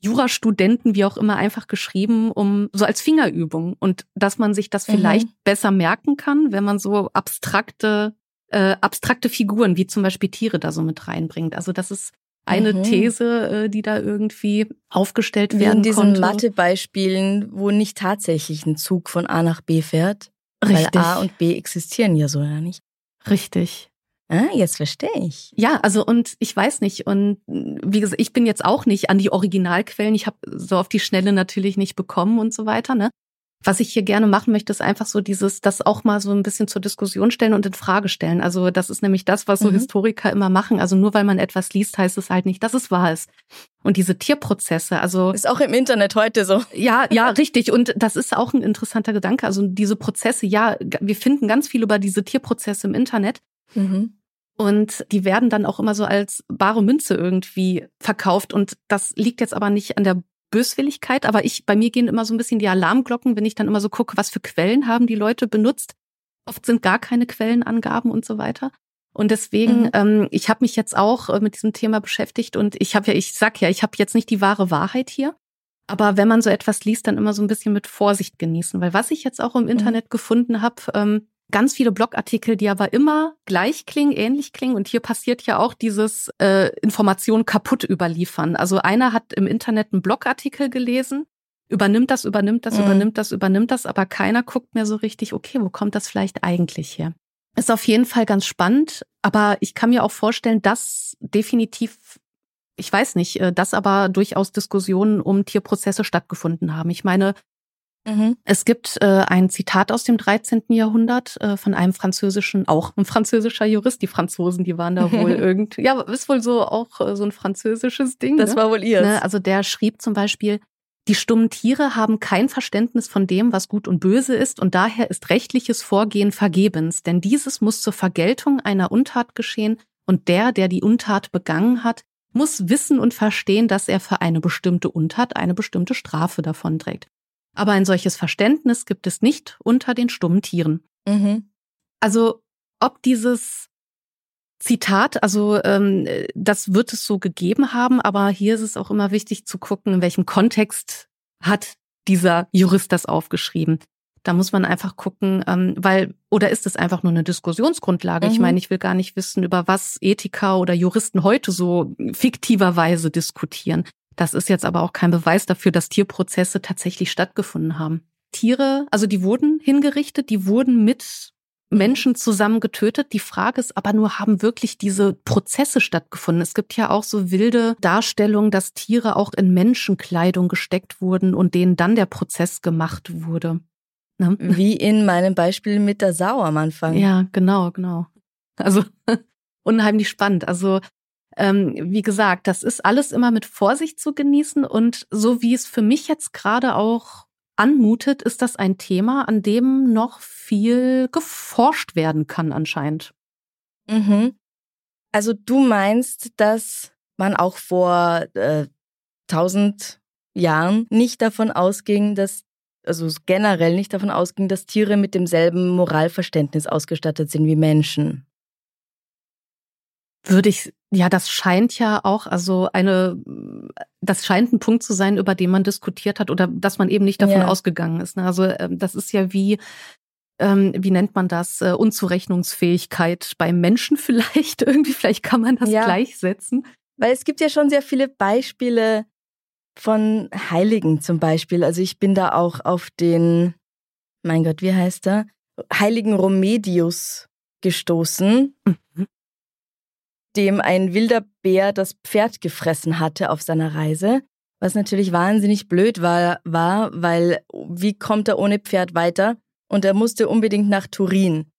Speaker 1: Jurastudenten, wie auch immer, einfach geschrieben, um so als Fingerübung und dass man sich das vielleicht mhm. besser merken kann, wenn man so abstrakte äh, abstrakte Figuren wie zum Beispiel Tiere da so mit reinbringt. Also das ist eine mhm. These, äh, die da irgendwie aufgestellt werden
Speaker 2: Wie in
Speaker 1: diesen
Speaker 2: Mathebeispielen, wo nicht tatsächlich ein Zug von A nach B fährt. Richtig. Weil A und B existieren ja so ja nicht.
Speaker 1: Richtig.
Speaker 2: Ah, jetzt verstehe ich.
Speaker 1: Ja, also und ich weiß nicht und wie gesagt, ich bin jetzt auch nicht an die Originalquellen. Ich habe so auf die Schnelle natürlich nicht bekommen und so weiter. Ne? Was ich hier gerne machen möchte, ist einfach so dieses, das auch mal so ein bisschen zur Diskussion stellen und in Frage stellen. Also das ist nämlich das, was so mhm. Historiker immer machen. Also nur weil man etwas liest, heißt es halt nicht, dass es wahr ist. Und diese Tierprozesse, also
Speaker 2: ist auch im Internet heute so.
Speaker 1: Ja, ja, richtig. Und das ist auch ein interessanter Gedanke. Also diese Prozesse, ja, wir finden ganz viel über diese Tierprozesse im Internet. Mhm. Und die werden dann auch immer so als bare Münze irgendwie verkauft. Und das liegt jetzt aber nicht an der Böswilligkeit, aber ich, bei mir gehen immer so ein bisschen die Alarmglocken, wenn ich dann immer so gucke, was für Quellen haben die Leute benutzt. Oft sind gar keine Quellenangaben und so weiter. Und deswegen, mhm. ähm, ich habe mich jetzt auch äh, mit diesem Thema beschäftigt und ich habe ja, ich sag ja, ich habe jetzt nicht die wahre Wahrheit hier. Aber wenn man so etwas liest, dann immer so ein bisschen mit Vorsicht genießen. Weil was ich jetzt auch im mhm. Internet gefunden habe, ähm, ganz viele Blogartikel, die aber immer gleich klingen, ähnlich klingen. Und hier passiert ja auch dieses äh, Informationen kaputt überliefern. Also einer hat im Internet einen Blogartikel gelesen, übernimmt das, übernimmt das, mhm. übernimmt das, übernimmt das, aber keiner guckt mehr so richtig, okay, wo kommt das vielleicht eigentlich her? Ist auf jeden Fall ganz spannend, aber ich kann mir auch vorstellen, dass definitiv ich weiß nicht, äh, dass aber durchaus Diskussionen um Tierprozesse stattgefunden haben. Ich meine, Mhm. Es gibt äh, ein Zitat aus dem 13. Jahrhundert äh, von einem französischen, auch ein französischer Jurist. Die Franzosen, die waren da wohl [laughs] irgendwie, ja, ist wohl so auch äh, so ein französisches Ding.
Speaker 2: Das
Speaker 1: ne?
Speaker 2: war wohl ihr. Ne?
Speaker 1: Also der schrieb zum Beispiel, die stummen Tiere haben kein Verständnis von dem, was gut und böse ist, und daher ist rechtliches Vorgehen vergebens, denn dieses muss zur Vergeltung einer Untat geschehen, und der, der die Untat begangen hat, muss wissen und verstehen, dass er für eine bestimmte Untat eine bestimmte Strafe davonträgt. Aber ein solches Verständnis gibt es nicht unter den stummen Tieren. Mhm. Also ob dieses Zitat, also ähm, das wird es so gegeben haben, aber hier ist es auch immer wichtig zu gucken, in welchem Kontext hat dieser Jurist das aufgeschrieben. Da muss man einfach gucken, ähm, weil, oder ist es einfach nur eine Diskussionsgrundlage? Mhm. Ich meine, ich will gar nicht wissen, über was Ethiker oder Juristen heute so fiktiverweise diskutieren. Das ist jetzt aber auch kein Beweis dafür, dass Tierprozesse tatsächlich stattgefunden haben. Tiere, also die wurden hingerichtet, die wurden mit Menschen zusammen getötet. Die Frage ist aber nur, haben wirklich diese Prozesse stattgefunden? Es gibt ja auch so wilde Darstellungen, dass Tiere auch in Menschenkleidung gesteckt wurden und denen dann der Prozess gemacht wurde.
Speaker 2: Ne? Wie in meinem Beispiel mit der Sau am Anfang.
Speaker 1: Ja, genau, genau. Also [laughs] unheimlich spannend. Also ähm, wie gesagt, das ist alles immer mit Vorsicht zu genießen und so wie es für mich jetzt gerade auch anmutet, ist das ein Thema, an dem noch viel geforscht werden kann anscheinend.
Speaker 2: Mhm. Also du meinst, dass man auch vor äh, tausend Jahren nicht davon ausging, dass also generell nicht davon ausging, dass Tiere mit demselben Moralverständnis ausgestattet sind wie Menschen.
Speaker 1: Würde ich ja, das scheint ja auch, also eine, das scheint ein Punkt zu sein, über den man diskutiert hat oder dass man eben nicht davon ja. ausgegangen ist. Ne? Also ähm, das ist ja wie, ähm, wie nennt man das, äh, Unzurechnungsfähigkeit beim Menschen [laughs] vielleicht irgendwie, vielleicht kann man das ja. gleichsetzen.
Speaker 2: Weil es gibt ja schon sehr viele Beispiele von Heiligen zum Beispiel. Also ich bin da auch auf den, mein Gott, wie heißt er? Heiligen Romedius gestoßen. Mhm dem ein wilder Bär das Pferd gefressen hatte auf seiner Reise, Was natürlich wahnsinnig blöd war, war, weil wie kommt er ohne Pferd weiter? Und er musste unbedingt nach Turin.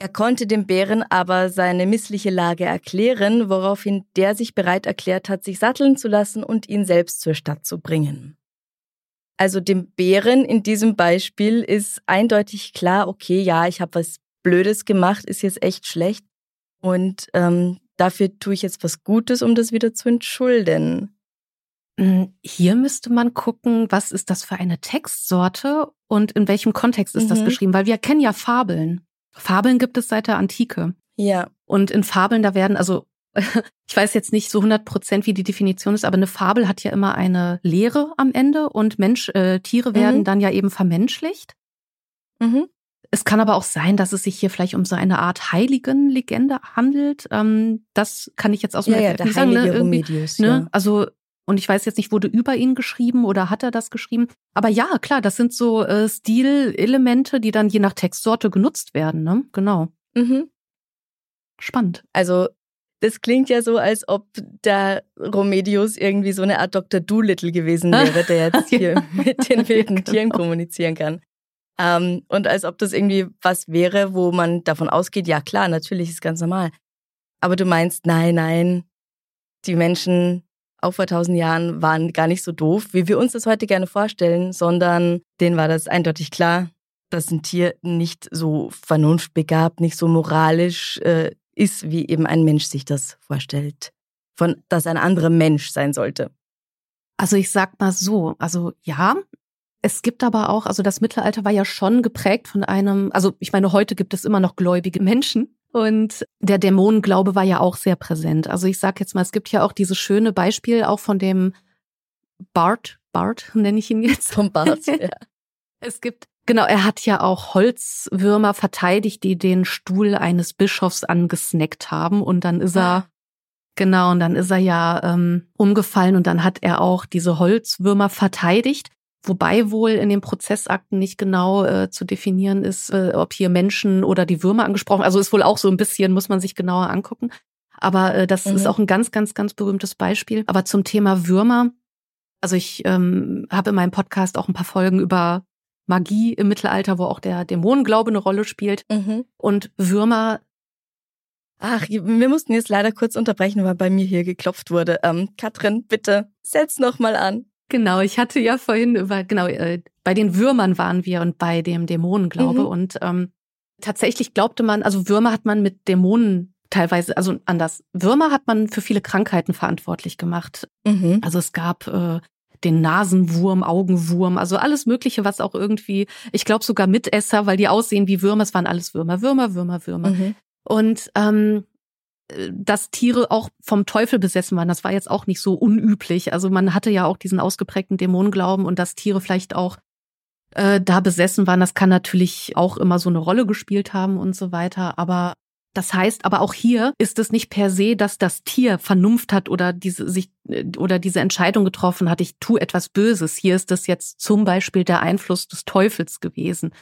Speaker 2: Er konnte dem Bären aber seine missliche Lage erklären, woraufhin der sich bereit erklärt hat, sich satteln zu lassen und ihn selbst zur Stadt zu bringen. Also dem Bären in diesem Beispiel ist eindeutig klar, okay, ja, ich habe was Blödes gemacht, ist jetzt echt schlecht. Und ähm, dafür tue ich jetzt was Gutes, um das wieder zu entschulden.
Speaker 1: Hm, hier müsste man gucken, was ist das für eine Textsorte und in welchem Kontext ist mhm. das geschrieben, weil wir kennen ja Fabeln. Fabeln gibt es seit der Antike.
Speaker 2: Ja.
Speaker 1: Und in Fabeln, da werden, also [laughs] ich weiß jetzt nicht so 100 Prozent, wie die Definition ist, aber eine Fabel hat ja immer eine Lehre am Ende und Mensch, äh, Tiere werden mhm. dann ja eben vermenschlicht. Mhm. Es kann aber auch sein, dass es sich hier vielleicht um so eine Art heiligen Legende handelt. Ähm, das kann ich jetzt aus
Speaker 2: dem ja, ja, der sagen. Ne? Remedius,
Speaker 1: ne? Ja. Also und ich weiß jetzt nicht, wurde über ihn geschrieben oder hat er das geschrieben? Aber ja, klar, das sind so äh, Stilelemente, die dann je nach Textsorte genutzt werden. Ne? Genau. Mhm. Spannend.
Speaker 2: Also das klingt ja so, als ob der Romedius irgendwie so eine Art Dr. Doolittle gewesen [laughs] wäre, der jetzt [laughs] hier mit den [laughs] wilden genau. Tieren kommunizieren kann. Ähm, und als ob das irgendwie was wäre, wo man davon ausgeht, ja klar, natürlich ist ganz normal. Aber du meinst, nein, nein, die Menschen auch vor tausend Jahren waren gar nicht so doof, wie wir uns das heute gerne vorstellen, sondern denen war das eindeutig klar, dass ein Tier nicht so vernunftbegabt, nicht so moralisch äh, ist, wie eben ein Mensch sich das vorstellt. Von, dass ein anderer Mensch sein sollte.
Speaker 1: Also ich sag mal so, also ja, es gibt aber auch, also das Mittelalter war ja schon geprägt von einem, also ich meine, heute gibt es immer noch gläubige Menschen. Und der Dämonenglaube war ja auch sehr präsent. Also ich sag jetzt mal, es gibt ja auch dieses schöne Beispiel auch von dem Bart, Bart [laughs] nenne ich ihn jetzt.
Speaker 2: Vom Bart, [laughs] ja.
Speaker 1: Es gibt, genau, er hat ja auch Holzwürmer verteidigt, die den Stuhl eines Bischofs angesnackt haben. Und dann ist er, ah. genau, und dann ist er ja ähm, umgefallen und dann hat er auch diese Holzwürmer verteidigt. Wobei wohl in den Prozessakten nicht genau äh, zu definieren ist, äh, ob hier Menschen oder die Würmer angesprochen. Also ist wohl auch so ein bisschen, muss man sich genauer angucken. Aber äh, das mhm. ist auch ein ganz, ganz, ganz berühmtes Beispiel. Aber zum Thema Würmer, also ich ähm, habe in meinem Podcast auch ein paar Folgen über Magie im Mittelalter, wo auch der Dämonenglaube eine Rolle spielt. Mhm. Und Würmer
Speaker 2: Ach, wir mussten jetzt leider kurz unterbrechen, weil bei mir hier geklopft wurde. Ähm, Katrin, bitte, setz noch mal an.
Speaker 1: Genau, ich hatte ja vorhin über, genau, äh, bei den Würmern waren wir und bei dem Dämonenglaube. Mhm. Und ähm, tatsächlich glaubte man, also Würmer hat man mit Dämonen teilweise, also anders. Würmer hat man für viele Krankheiten verantwortlich gemacht. Mhm. Also es gab äh, den Nasenwurm, Augenwurm, also alles Mögliche, was auch irgendwie, ich glaube sogar Mitesser, weil die aussehen wie Würmer, es waren alles Würmer, Würmer, Würmer, Würmer. Mhm. Und ähm, dass Tiere auch vom Teufel besessen waren. Das war jetzt auch nicht so unüblich. Also man hatte ja auch diesen ausgeprägten Dämonenglauben und dass Tiere vielleicht auch äh, da besessen waren, das kann natürlich auch immer so eine Rolle gespielt haben und so weiter. Aber das heißt, aber auch hier ist es nicht per se, dass das Tier Vernunft hat oder diese sich äh, oder diese Entscheidung getroffen hat, ich tue etwas Böses. Hier ist es jetzt zum Beispiel der Einfluss des Teufels gewesen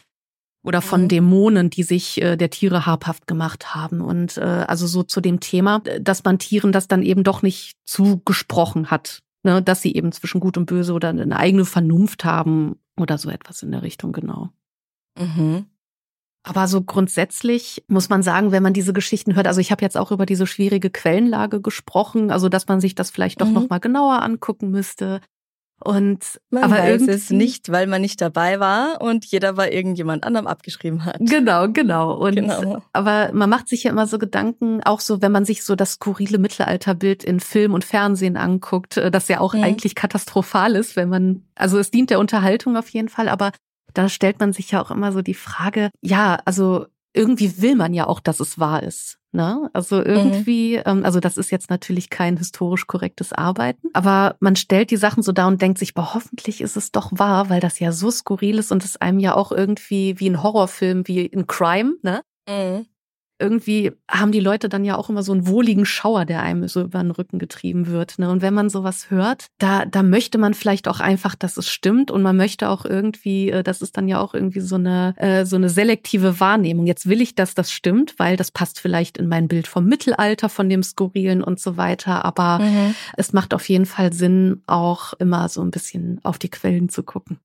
Speaker 1: oder von mhm. Dämonen, die sich äh, der Tiere habhaft gemacht haben. Und äh, also so zu dem Thema, dass man Tieren das dann eben doch nicht zugesprochen hat, ne? dass sie eben zwischen Gut und Böse oder eine eigene Vernunft haben oder so etwas in der Richtung, genau. Mhm. Aber so grundsätzlich muss man sagen, wenn man diese Geschichten hört, also ich habe jetzt auch über diese schwierige Quellenlage gesprochen, also dass man sich das vielleicht doch mhm. noch mal genauer angucken müsste. Und
Speaker 2: man aber weiß es nicht, weil man nicht dabei war und jeder bei irgendjemand anderem abgeschrieben hat.
Speaker 1: Genau, genau. Und genau. aber man macht sich ja immer so Gedanken, auch so, wenn man sich so das skurrile Mittelalterbild in Film und Fernsehen anguckt, äh, das ja auch mhm. eigentlich katastrophal ist, wenn man, also es dient der Unterhaltung auf jeden Fall, aber da stellt man sich ja auch immer so die Frage, ja, also irgendwie will man ja auch, dass es wahr ist. Ne? Also mhm. irgendwie, mhm. ähm, also das ist jetzt natürlich kein historisch korrektes Arbeiten, aber man stellt die Sachen so da und denkt sich, boah, hoffentlich ist es doch wahr, weil das ja so skurril ist und es einem ja auch irgendwie wie ein Horrorfilm, wie ein Crime, ne? Mhm. Irgendwie haben die Leute dann ja auch immer so einen wohligen Schauer, der einem so über den Rücken getrieben wird. Ne? Und wenn man sowas hört, da, da möchte man vielleicht auch einfach, dass es stimmt und man möchte auch irgendwie, äh, das ist dann ja auch irgendwie so eine, äh, so eine selektive Wahrnehmung. Jetzt will ich, dass das stimmt, weil das passt vielleicht in mein Bild vom Mittelalter, von dem Skurrilen und so weiter. Aber mhm. es macht auf jeden Fall Sinn, auch immer so ein bisschen auf die Quellen zu gucken.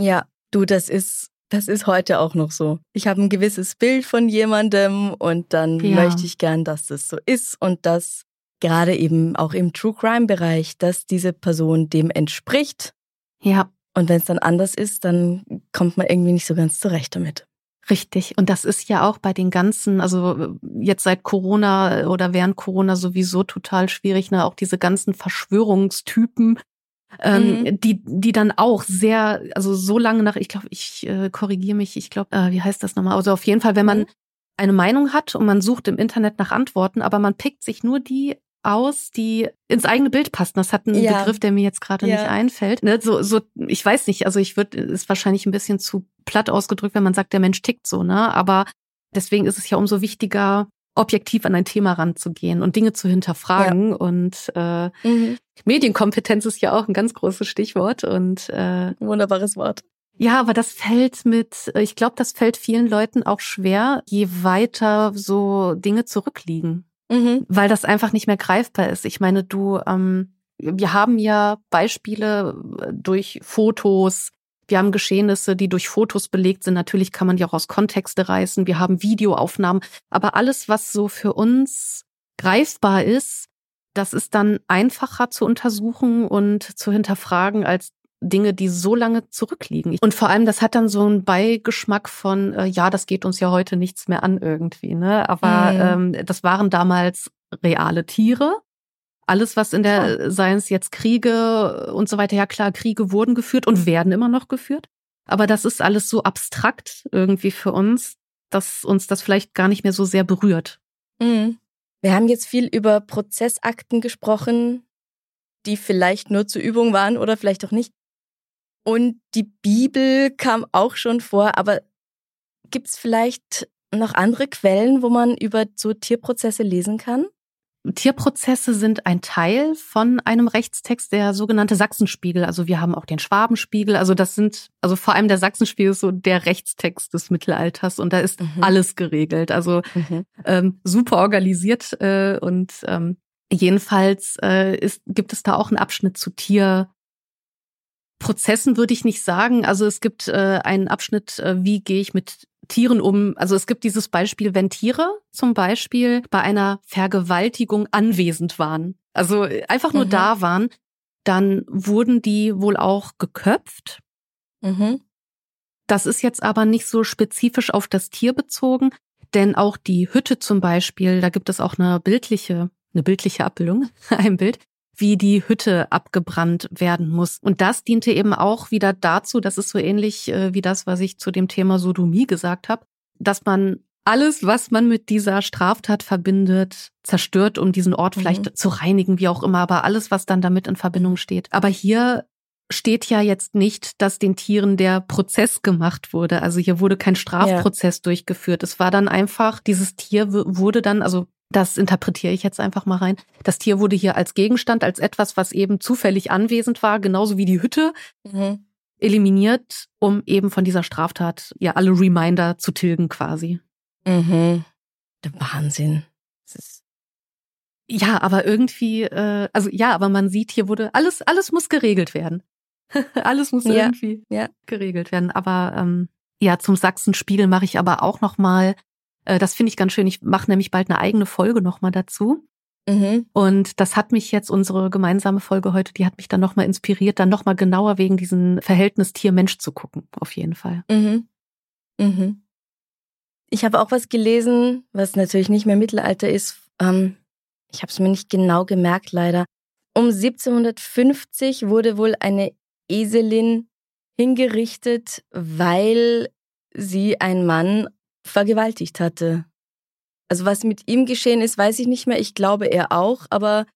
Speaker 2: Ja, du, das ist das ist heute auch noch so. Ich habe ein gewisses Bild von jemandem und dann ja. möchte ich gern, dass das so ist und dass gerade eben auch im True Crime Bereich, dass diese Person dem entspricht.
Speaker 1: Ja.
Speaker 2: Und wenn es dann anders ist, dann kommt man irgendwie nicht so ganz zurecht damit.
Speaker 1: Richtig. Und das ist ja auch bei den ganzen, also jetzt seit Corona oder während Corona sowieso total schwierig, ne? Auch diese ganzen Verschwörungstypen, ähm, mhm. die, die dann auch sehr, also so lange nach, ich glaube, ich äh, korrigiere mich, ich glaube, äh, wie heißt das nochmal? Also auf jeden Fall, wenn man mhm. eine Meinung hat und man sucht im Internet nach Antworten, aber man pickt sich nur die aus, die ins eigene Bild passen. Das hat einen ja. Begriff, der mir jetzt gerade ja. nicht einfällt. Ne, so, so, ich weiß nicht, also ich würde, ist wahrscheinlich ein bisschen zu platt ausgedrückt, wenn man sagt, der Mensch tickt so, ne? Aber deswegen ist es ja umso wichtiger, objektiv an ein Thema ranzugehen und Dinge zu hinterfragen. Ja. Und äh, mhm. Medienkompetenz ist ja auch ein ganz großes Stichwort. Und äh,
Speaker 2: wunderbares Wort.
Speaker 1: Ja, aber das fällt mit, ich glaube, das fällt vielen Leuten auch schwer, je weiter so Dinge zurückliegen. Mhm. Weil das einfach nicht mehr greifbar ist. Ich meine, du, ähm, wir haben ja Beispiele durch Fotos, wir haben Geschehnisse, die durch Fotos belegt sind. Natürlich kann man die auch aus Kontexte reißen. Wir haben Videoaufnahmen. Aber alles, was so für uns greifbar ist, das ist dann einfacher zu untersuchen und zu hinterfragen als Dinge, die so lange zurückliegen. Und vor allem, das hat dann so einen Beigeschmack von, äh, ja, das geht uns ja heute nichts mehr an irgendwie. Ne? Aber mhm. ähm, das waren damals reale Tiere alles, was in der, ja. seien es jetzt Kriege und so weiter, ja klar, Kriege wurden geführt und werden immer noch geführt. Aber das ist alles so abstrakt irgendwie für uns, dass uns das vielleicht gar nicht mehr so sehr berührt.
Speaker 2: Mhm. Wir haben jetzt viel über Prozessakten gesprochen, die vielleicht nur zur Übung waren oder vielleicht auch nicht. Und die Bibel kam auch schon vor, aber gibt es vielleicht noch andere Quellen, wo man über so Tierprozesse lesen kann?
Speaker 1: Tierprozesse sind ein Teil von einem Rechtstext, der sogenannte Sachsenspiegel. Also wir haben auch den Schwabenspiegel. Also das sind, also vor allem der Sachsenspiegel ist so der Rechtstext des Mittelalters und da ist mhm. alles geregelt. Also mhm. ähm, super organisiert äh, und ähm, jedenfalls äh, ist, gibt es da auch einen Abschnitt zu Tierprozessen, würde ich nicht sagen. Also es gibt äh, einen Abschnitt, äh, wie gehe ich mit Tieren um, also es gibt dieses Beispiel, wenn Tiere zum Beispiel bei einer Vergewaltigung anwesend waren, also einfach nur mhm. da waren, dann wurden die wohl auch geköpft. Mhm. Das ist jetzt aber nicht so spezifisch auf das Tier bezogen, denn auch die Hütte zum Beispiel, da gibt es auch eine bildliche, eine bildliche Abbildung, [laughs] ein Bild wie die Hütte abgebrannt werden muss. Und das diente eben auch wieder dazu, das ist so ähnlich äh, wie das, was ich zu dem Thema Sodomie gesagt habe, dass man alles, was man mit dieser Straftat verbindet, zerstört, um diesen Ort mhm. vielleicht zu reinigen, wie auch immer, aber alles, was dann damit in Verbindung steht. Aber hier steht ja jetzt nicht, dass den Tieren der Prozess gemacht wurde. Also hier wurde kein Strafprozess ja. durchgeführt. Es war dann einfach, dieses Tier wurde dann, also das interpretiere ich jetzt einfach mal rein. Das Tier wurde hier als Gegenstand, als etwas, was eben zufällig anwesend war, genauso wie die Hütte, mhm. eliminiert, um eben von dieser Straftat ja alle Reminder zu tilgen quasi.
Speaker 2: Mhm. Der Wahnsinn.
Speaker 1: ja, aber irgendwie, äh, also ja, aber man sieht, hier wurde alles, alles muss geregelt werden. [laughs] alles muss ja. irgendwie ja. geregelt werden. Aber ähm, ja, zum Sachsenspiegel mache ich aber auch noch mal das finde ich ganz schön. Ich mache nämlich bald eine eigene Folge nochmal dazu. Mhm. Und das hat mich jetzt, unsere gemeinsame Folge heute, die hat mich dann nochmal inspiriert, dann nochmal genauer wegen diesem Verhältnis Tier-Mensch zu gucken, auf jeden Fall.
Speaker 2: Mhm. Mhm. Ich habe auch was gelesen, was natürlich nicht mehr Mittelalter ist. Ähm, ich habe es mir nicht genau gemerkt, leider. Um 1750 wurde wohl eine Eselin hingerichtet, weil sie einen Mann vergewaltigt hatte. Also was mit ihm geschehen ist, weiß ich nicht mehr. Ich glaube er auch, aber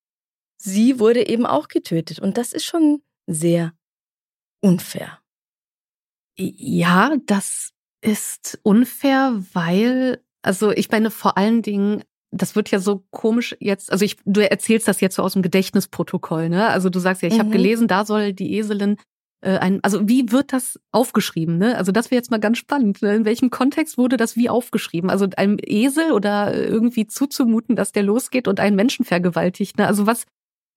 Speaker 2: sie wurde eben auch getötet. Und das ist schon sehr unfair.
Speaker 1: Ja, das ist unfair, weil Also ich meine vor allen Dingen, das wird ja so komisch jetzt, also ich, du erzählst das jetzt so aus dem Gedächtnisprotokoll, ne? Also du sagst ja, ich mhm. habe gelesen, da soll die Eselin ein, also wie wird das aufgeschrieben? Ne? Also das wäre jetzt mal ganz spannend. Ne? In welchem Kontext wurde das wie aufgeschrieben? Also einem Esel oder irgendwie zuzumuten, dass der losgeht und einen Menschen vergewaltigt. Ne? Also was,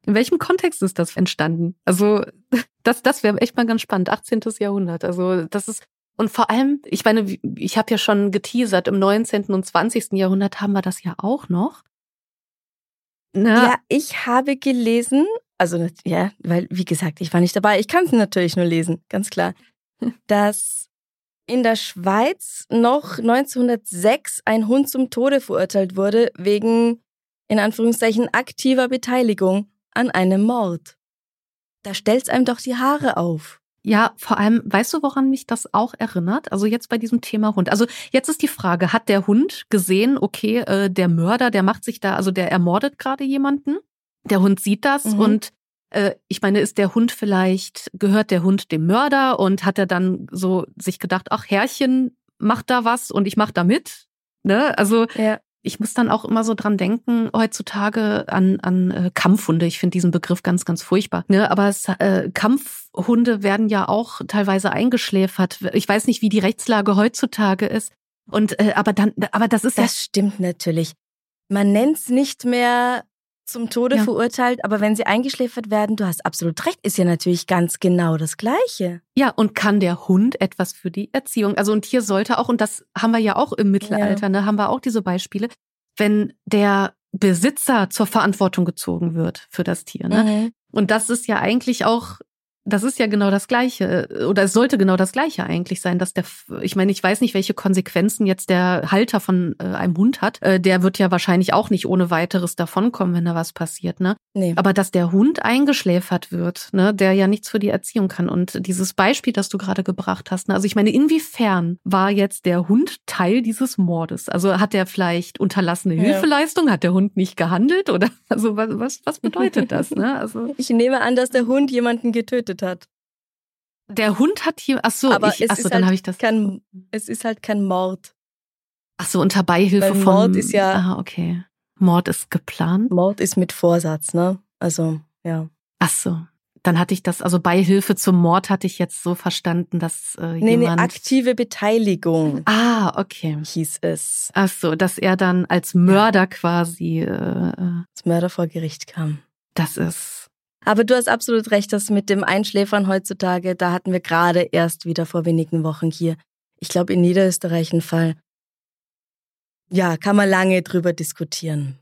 Speaker 1: in welchem Kontext ist das entstanden? Also [laughs] das, das wäre echt mal ganz spannend. 18. Jahrhundert. Also das ist und vor allem, ich meine, ich habe ja schon geteasert, im 19. und 20. Jahrhundert haben wir das ja auch noch.
Speaker 2: Na, ja, ich habe gelesen, also ja, weil wie gesagt, ich war nicht dabei. Ich kann es natürlich nur lesen, ganz klar, dass in der Schweiz noch 1906 ein Hund zum Tode verurteilt wurde wegen in Anführungszeichen aktiver Beteiligung an einem Mord. Da stellt's einem doch die Haare auf.
Speaker 1: Ja, vor allem, weißt du, woran mich das auch erinnert? Also jetzt bei diesem Thema Hund. Also jetzt ist die Frage, hat der Hund gesehen, okay, äh, der Mörder, der macht sich da, also der ermordet gerade jemanden? Der Hund sieht das mhm. und äh, ich meine, ist der Hund vielleicht, gehört der Hund dem Mörder und hat er dann so sich gedacht, ach Herrchen, macht da was und ich mach da mit? Ne? Also ja ich muss dann auch immer so dran denken, heutzutage an, an äh, Kampfhunde. Ich finde diesen Begriff ganz, ganz furchtbar. Ne? Aber es, äh, Kampfhunde werden ja auch teilweise eingeschläfert. Ich weiß nicht, wie die Rechtslage heutzutage ist. Und äh, aber dann, aber das ist
Speaker 2: das ja stimmt natürlich. Man nennt's nicht mehr zum Tode ja. verurteilt, aber wenn sie eingeschläfert werden, du hast absolut recht, ist ja natürlich ganz genau das Gleiche.
Speaker 1: Ja, und kann der Hund etwas für die Erziehung? Also ein Tier sollte auch, und das haben wir ja auch im Mittelalter, ja. ne, haben wir auch diese Beispiele, wenn der Besitzer zur Verantwortung gezogen wird für das Tier. Ne? Mhm. Und das ist ja eigentlich auch das ist ja genau das Gleiche. Äh, oder es sollte genau das Gleiche eigentlich sein, dass der, ich meine, ich weiß nicht, welche Konsequenzen jetzt der Halter von äh, einem Hund hat. Äh, der wird ja wahrscheinlich auch nicht ohne weiteres davonkommen, wenn da was passiert, ne? Nee. Aber dass der Hund eingeschläfert wird, ne, der ja nichts für die Erziehung kann. Und dieses Beispiel, das du gerade gebracht hast, ne, also ich meine, inwiefern war jetzt der Hund Teil dieses Mordes? Also hat er vielleicht unterlassene ja. Hilfeleistung? Hat der Hund nicht gehandelt? Oder [laughs] also was, was, was bedeutet das? Ne? Also
Speaker 2: ich nehme an, dass der Hund jemanden getötet getötet hat.
Speaker 1: Der Hund hat hier, ach so,
Speaker 2: Aber ich, ach so, dann halt habe ich das. Kein, es ist halt kein Mord.
Speaker 1: Ach so, unter Beihilfe Weil
Speaker 2: von. Mord ist ja.
Speaker 1: Ah, okay. Mord ist geplant.
Speaker 2: Mord ist mit Vorsatz, ne? Also, ja.
Speaker 1: Ach so. Dann hatte ich das, also Beihilfe zum Mord hatte ich jetzt so verstanden, dass äh, nee, jemand...
Speaker 2: Nee, aktive Beteiligung.
Speaker 1: Ah, okay.
Speaker 2: Hieß es.
Speaker 1: Ach so, dass er dann als Mörder quasi... Äh,
Speaker 2: äh als Mörder vor Gericht kam.
Speaker 1: Das ist
Speaker 2: aber du hast absolut recht, dass mit dem Einschläfern heutzutage, da hatten wir gerade erst wieder vor wenigen Wochen hier, ich glaube in Niederösterreich einen Fall. Ja, kann man lange drüber diskutieren.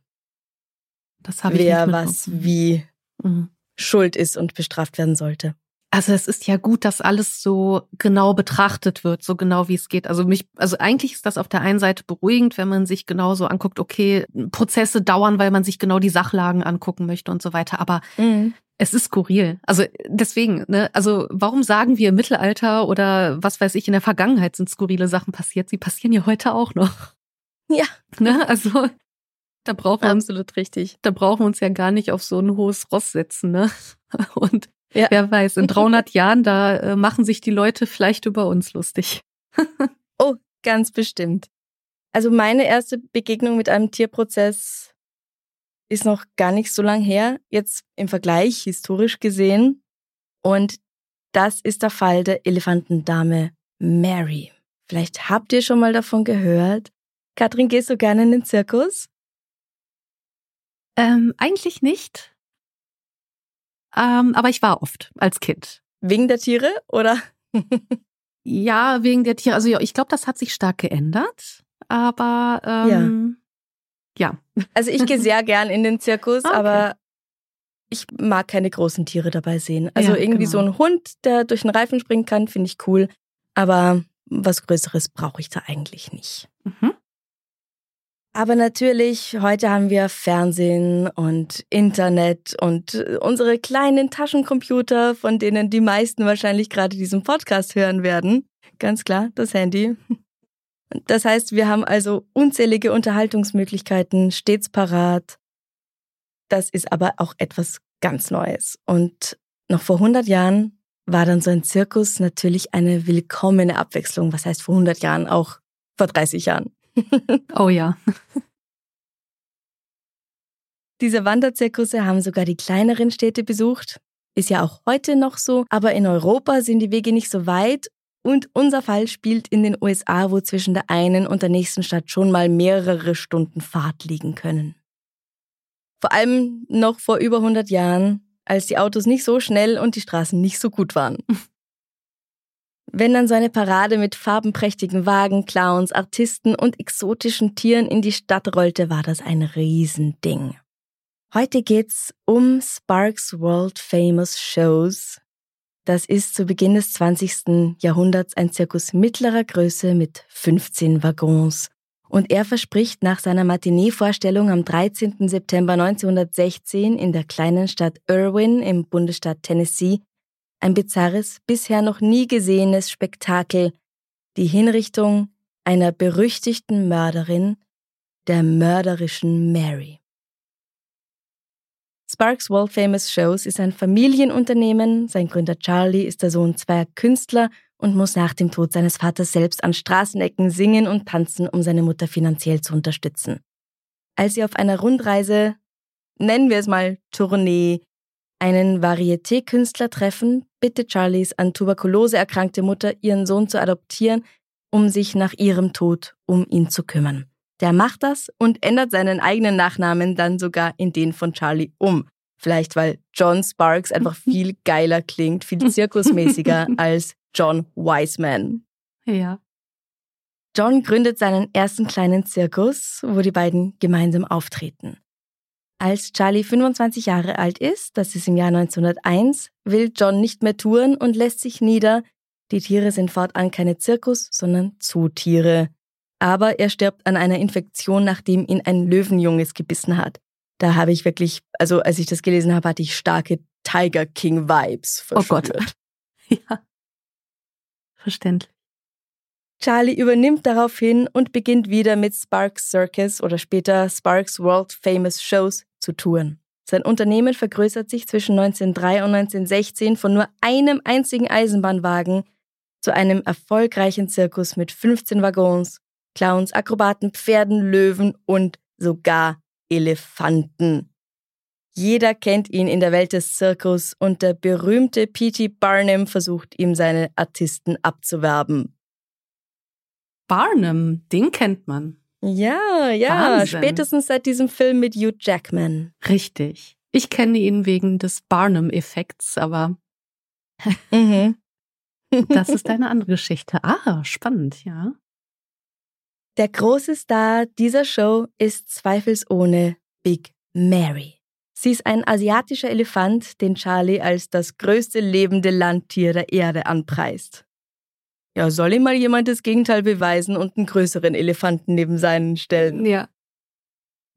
Speaker 1: Das habe ich
Speaker 2: Wer was wie mhm. schuld ist und bestraft werden sollte.
Speaker 1: Also es ist ja gut, dass alles so genau betrachtet wird, so genau wie es geht. Also mich, also eigentlich ist das auf der einen Seite beruhigend, wenn man sich genau so anguckt, okay, Prozesse dauern, weil man sich genau die Sachlagen angucken möchte und so weiter. Aber mhm. Es ist skurril. Also deswegen, ne, also warum sagen wir im Mittelalter oder was weiß ich, in der Vergangenheit sind skurrile Sachen passiert? Sie passieren ja heute auch noch.
Speaker 2: Ja.
Speaker 1: Ne? Also da brauchen wir
Speaker 2: absolut richtig.
Speaker 1: Da brauchen wir uns ja gar nicht auf so ein hohes Ross setzen, ne? [laughs] Und ja. wer weiß, in [laughs] 300 Jahren, da äh, machen sich die Leute vielleicht über uns lustig. [laughs]
Speaker 2: oh, ganz bestimmt. Also meine erste Begegnung mit einem Tierprozess ist noch gar nicht so lang her, jetzt im Vergleich historisch gesehen. Und das ist der Fall der Elefantendame Mary. Vielleicht habt ihr schon mal davon gehört. Katrin, gehst du gerne in den Zirkus?
Speaker 1: Ähm, eigentlich nicht. Ähm, aber ich war oft als Kind.
Speaker 2: Wegen der Tiere oder? [laughs]
Speaker 1: ja, wegen der Tiere. Also ich glaube, das hat sich stark geändert. Aber ähm, ja.
Speaker 2: Also ich gehe sehr gern in den Zirkus, ah, okay. aber ich mag keine großen Tiere dabei sehen. Also ja, irgendwie genau. so ein Hund, der durch den Reifen springen kann, finde ich cool. Aber was Größeres brauche ich da eigentlich nicht. Mhm. Aber natürlich, heute haben wir Fernsehen und Internet und unsere kleinen Taschencomputer, von denen die meisten wahrscheinlich gerade diesen Podcast hören werden. Ganz klar, das Handy. Das heißt, wir haben also unzählige Unterhaltungsmöglichkeiten stets parat. Das ist aber auch etwas ganz Neues. Und noch vor 100 Jahren war dann so ein Zirkus natürlich eine willkommene Abwechslung. Was heißt vor 100 Jahren? Auch vor 30 Jahren. [laughs]
Speaker 1: oh ja.
Speaker 2: Diese Wanderzirkusse haben sogar die kleineren Städte besucht. Ist ja auch heute noch so, aber in Europa sind die Wege nicht so weit und unser Fall spielt in den USA, wo zwischen der einen und der nächsten Stadt schon mal mehrere Stunden Fahrt liegen können. Vor allem noch vor über 100 Jahren, als die Autos nicht so schnell und die Straßen nicht so gut waren. [laughs] Wenn dann so eine Parade mit farbenprächtigen Wagen, Clowns, Artisten und exotischen Tieren in die Stadt rollte, war das ein Riesending. Heute geht's um Sparks World Famous Shows. Das ist zu Beginn des 20. Jahrhunderts ein Zirkus mittlerer Größe mit 15 Waggons. Und er verspricht nach seiner Matinee-Vorstellung am 13. September 1916 in der kleinen Stadt Irwin im Bundesstaat Tennessee ein bizarres, bisher noch nie gesehenes Spektakel, die Hinrichtung einer berüchtigten Mörderin, der mörderischen Mary. Sparks World Famous Shows ist ein Familienunternehmen. Sein Gründer Charlie ist der Sohn zweier Künstler und muss nach dem Tod seines Vaters selbst an Straßenecken singen und tanzen, um seine Mutter finanziell zu unterstützen. Als sie auf einer Rundreise, nennen wir es mal Tournee, einen Varieté-Künstler treffen, bittet Charlies an Tuberkulose erkrankte Mutter, ihren Sohn zu adoptieren, um sich nach ihrem Tod um ihn zu kümmern. Der macht das und ändert seinen eigenen Nachnamen dann sogar in den von Charlie um. Vielleicht weil John Sparks einfach [laughs] viel geiler klingt, viel zirkusmäßiger [laughs] als John Wiseman.
Speaker 1: Ja.
Speaker 2: John gründet seinen ersten kleinen Zirkus, wo die beiden gemeinsam auftreten. Als Charlie 25 Jahre alt ist, das ist im Jahr 1901, will John nicht mehr touren und lässt sich nieder. Die Tiere sind fortan keine Zirkus, sondern Zootiere aber er stirbt an einer Infektion, nachdem ihn ein Löwenjunges gebissen hat. Da habe ich wirklich, also als ich das gelesen habe, hatte ich starke Tiger King Vibes verspürt. Oh Gott. [laughs]
Speaker 1: Ja. Verständlich.
Speaker 2: Charlie übernimmt daraufhin und beginnt wieder mit Sparks Circus oder später Sparks World Famous Shows zu touren. Sein Unternehmen vergrößert sich zwischen 1903 und 1916 von nur einem einzigen Eisenbahnwagen zu einem erfolgreichen Zirkus mit 15 Waggons, Clowns, Akrobaten, Pferden, Löwen und sogar Elefanten. Jeder kennt ihn in der Welt des Zirkus und der berühmte P.T. Barnum versucht ihm seine Artisten abzuwerben.
Speaker 1: Barnum, den kennt man.
Speaker 2: Ja, ja, Wahnsinn. spätestens seit diesem Film mit Hugh Jackman.
Speaker 1: Richtig. Ich kenne ihn wegen des Barnum-Effekts, aber [laughs] mhm. das ist eine andere Geschichte. Ah, spannend, ja.
Speaker 2: Der große Star dieser Show ist zweifelsohne Big Mary. Sie ist ein asiatischer Elefant, den Charlie als das größte lebende Landtier der Erde anpreist. Ja, soll ihm mal jemand das Gegenteil beweisen und einen größeren Elefanten neben seinen stellen?
Speaker 1: Ja.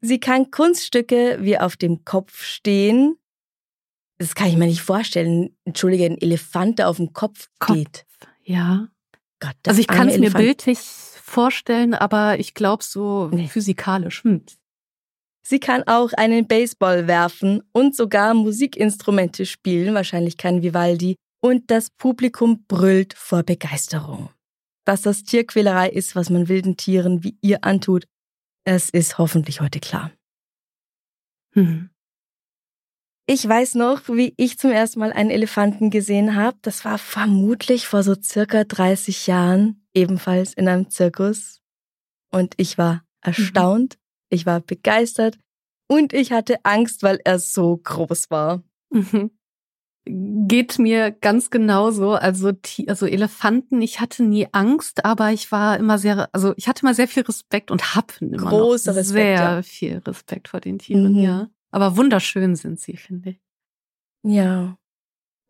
Speaker 2: Sie kann Kunststücke wie auf dem Kopf stehen. Das kann ich mir nicht vorstellen. Entschuldige, ein Elefant, der auf dem Kopf steht.
Speaker 1: Kopf, ja. Gott, also ich kann es mir bildlich vorstellen, aber ich glaube so nee. physikalisch. Hm.
Speaker 2: Sie kann auch einen Baseball werfen und sogar Musikinstrumente spielen, wahrscheinlich kein Vivaldi, und das Publikum brüllt vor Begeisterung. Dass das Tierquälerei ist, was man wilden Tieren wie ihr antut, es ist hoffentlich heute klar. Hm. Ich weiß noch, wie ich zum ersten Mal einen Elefanten gesehen habe. Das war vermutlich vor so circa 30 Jahren ebenfalls in einem Zirkus. Und ich war mhm. erstaunt, mhm. ich war begeistert und ich hatte Angst, weil er so groß war. Mhm.
Speaker 1: Geht mir ganz genauso. Also, also Elefanten, ich hatte nie Angst, aber ich war immer sehr, also ich hatte immer sehr viel Respekt und hab immer Großer Respekt, sehr ja. viel Respekt vor den Tieren, mhm. ja. Aber wunderschön sind sie, finde ich.
Speaker 2: Ja.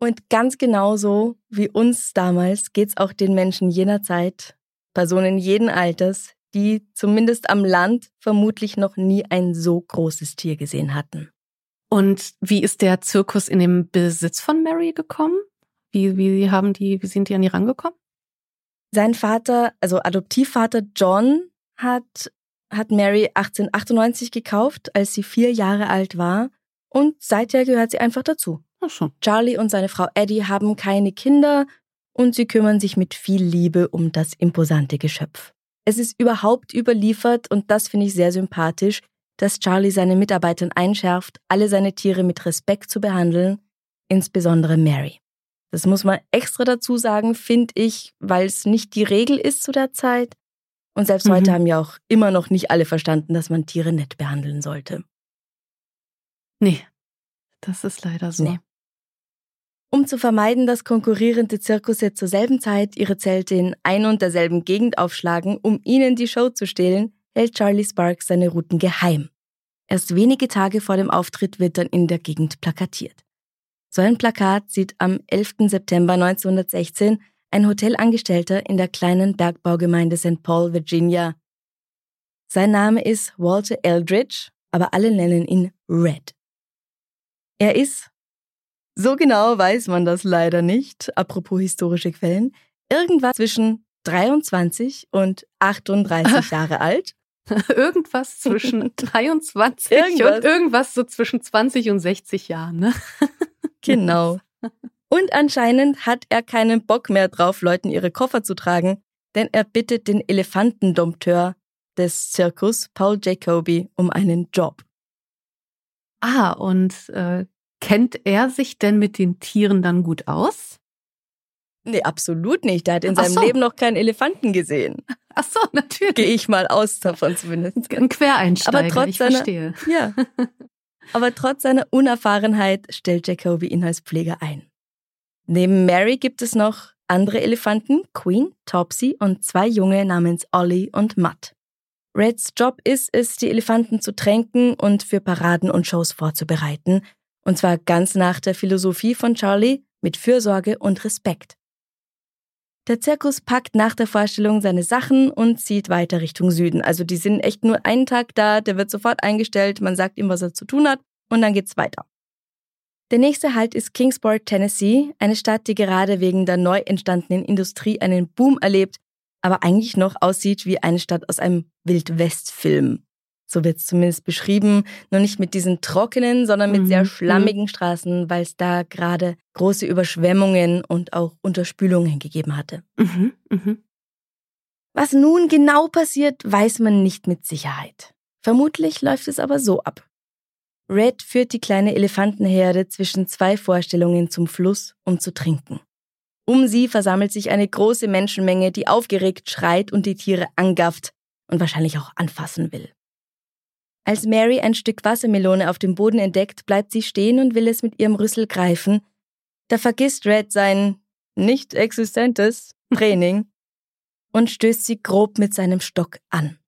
Speaker 2: Und ganz genauso wie uns damals geht's auch den Menschen jener Zeit, Personen jeden Alters, die zumindest am Land vermutlich noch nie ein so großes Tier gesehen hatten.
Speaker 1: Und wie ist der Zirkus in den Besitz von Mary gekommen? Wie, wie haben die, wie sind die an die rangekommen?
Speaker 2: Sein Vater, also Adoptivvater John, hat, hat Mary 1898 gekauft, als sie vier Jahre alt war. Und seither gehört sie einfach dazu.
Speaker 1: Ach so.
Speaker 2: Charlie und seine Frau Eddie haben keine Kinder und sie kümmern sich mit viel Liebe um das imposante Geschöpf. Es ist überhaupt überliefert und das finde ich sehr sympathisch, dass Charlie seine Mitarbeitern einschärft, alle seine Tiere mit Respekt zu behandeln, insbesondere Mary. Das muss man extra dazu sagen, finde ich, weil es nicht die Regel ist zu der Zeit. Und selbst mhm. heute haben ja auch immer noch nicht alle verstanden, dass man Tiere nett behandeln sollte.
Speaker 1: Nee, das ist leider so. Nee.
Speaker 2: Um zu vermeiden, dass konkurrierende Zirkusse zur selben Zeit ihre Zelte in ein und derselben Gegend aufschlagen, um ihnen die Show zu stehlen, hält Charlie Sparks seine Routen geheim. Erst wenige Tage vor dem Auftritt wird dann in der Gegend plakatiert. So ein Plakat sieht am 11. September 1916 ein Hotelangestellter in der kleinen Bergbaugemeinde St. Paul, Virginia. Sein Name ist Walter Eldridge, aber alle nennen ihn Red. Er ist, so genau weiß man das leider nicht, apropos historische Quellen, irgendwas zwischen 23 und 38 [laughs] Jahre alt.
Speaker 1: irgendwas zwischen [laughs] 23 irgendwas. und irgendwas so zwischen 20 und 60 Jahren, ne? [laughs]
Speaker 2: Genau. Und anscheinend hat er keinen Bock mehr drauf, Leuten ihre Koffer zu tragen, denn er bittet den Elefantendompteur des Zirkus, Paul Jacoby, um einen Job.
Speaker 1: Ah, und äh, kennt er sich denn mit den Tieren dann gut aus?
Speaker 2: Nee, absolut nicht. Er hat in seinem so. Leben noch keinen Elefanten gesehen. [laughs]
Speaker 1: Ach so, natürlich.
Speaker 2: Gehe ich mal aus davon zumindest.
Speaker 1: Ein Quereinsteiger,
Speaker 2: Aber trotz
Speaker 1: ich
Speaker 2: seiner,
Speaker 1: verstehe.
Speaker 2: Ja. [laughs] Aber trotz seiner Unerfahrenheit stellt Jacoby ihn als Pfleger ein. Neben Mary gibt es noch andere Elefanten, Queen, Topsy und zwei Junge namens Ollie und Mutt. Reds Job ist es, die Elefanten zu tränken und für Paraden und Shows vorzubereiten, und zwar ganz nach der Philosophie von Charlie mit Fürsorge und Respekt. Der Zirkus packt nach der Vorstellung seine Sachen und zieht weiter Richtung Süden. Also die sind echt nur einen Tag da, der wird sofort eingestellt, man sagt ihm, was er zu tun hat und dann geht's weiter. Der nächste Halt ist Kingsport, Tennessee, eine Stadt, die gerade wegen der neu entstandenen Industrie einen Boom erlebt, aber eigentlich noch aussieht wie eine Stadt aus einem Wildwest-Film. So wird es zumindest beschrieben, nur nicht mit diesen trockenen, sondern mit mhm. sehr schlammigen Straßen, weil es da gerade große Überschwemmungen und auch Unterspülungen gegeben hatte. Mhm. Mhm. Was nun genau passiert, weiß man nicht mit Sicherheit. Vermutlich läuft es aber so ab. Red führt die kleine Elefantenherde zwischen zwei Vorstellungen zum Fluss, um zu trinken. Um sie versammelt sich eine große Menschenmenge, die aufgeregt schreit und die Tiere angafft und wahrscheinlich auch anfassen will. Als Mary ein Stück Wassermelone auf dem Boden entdeckt, bleibt sie stehen und will es mit ihrem Rüssel greifen. Da vergisst Red sein nicht existentes Training und stößt sie grob mit seinem Stock an.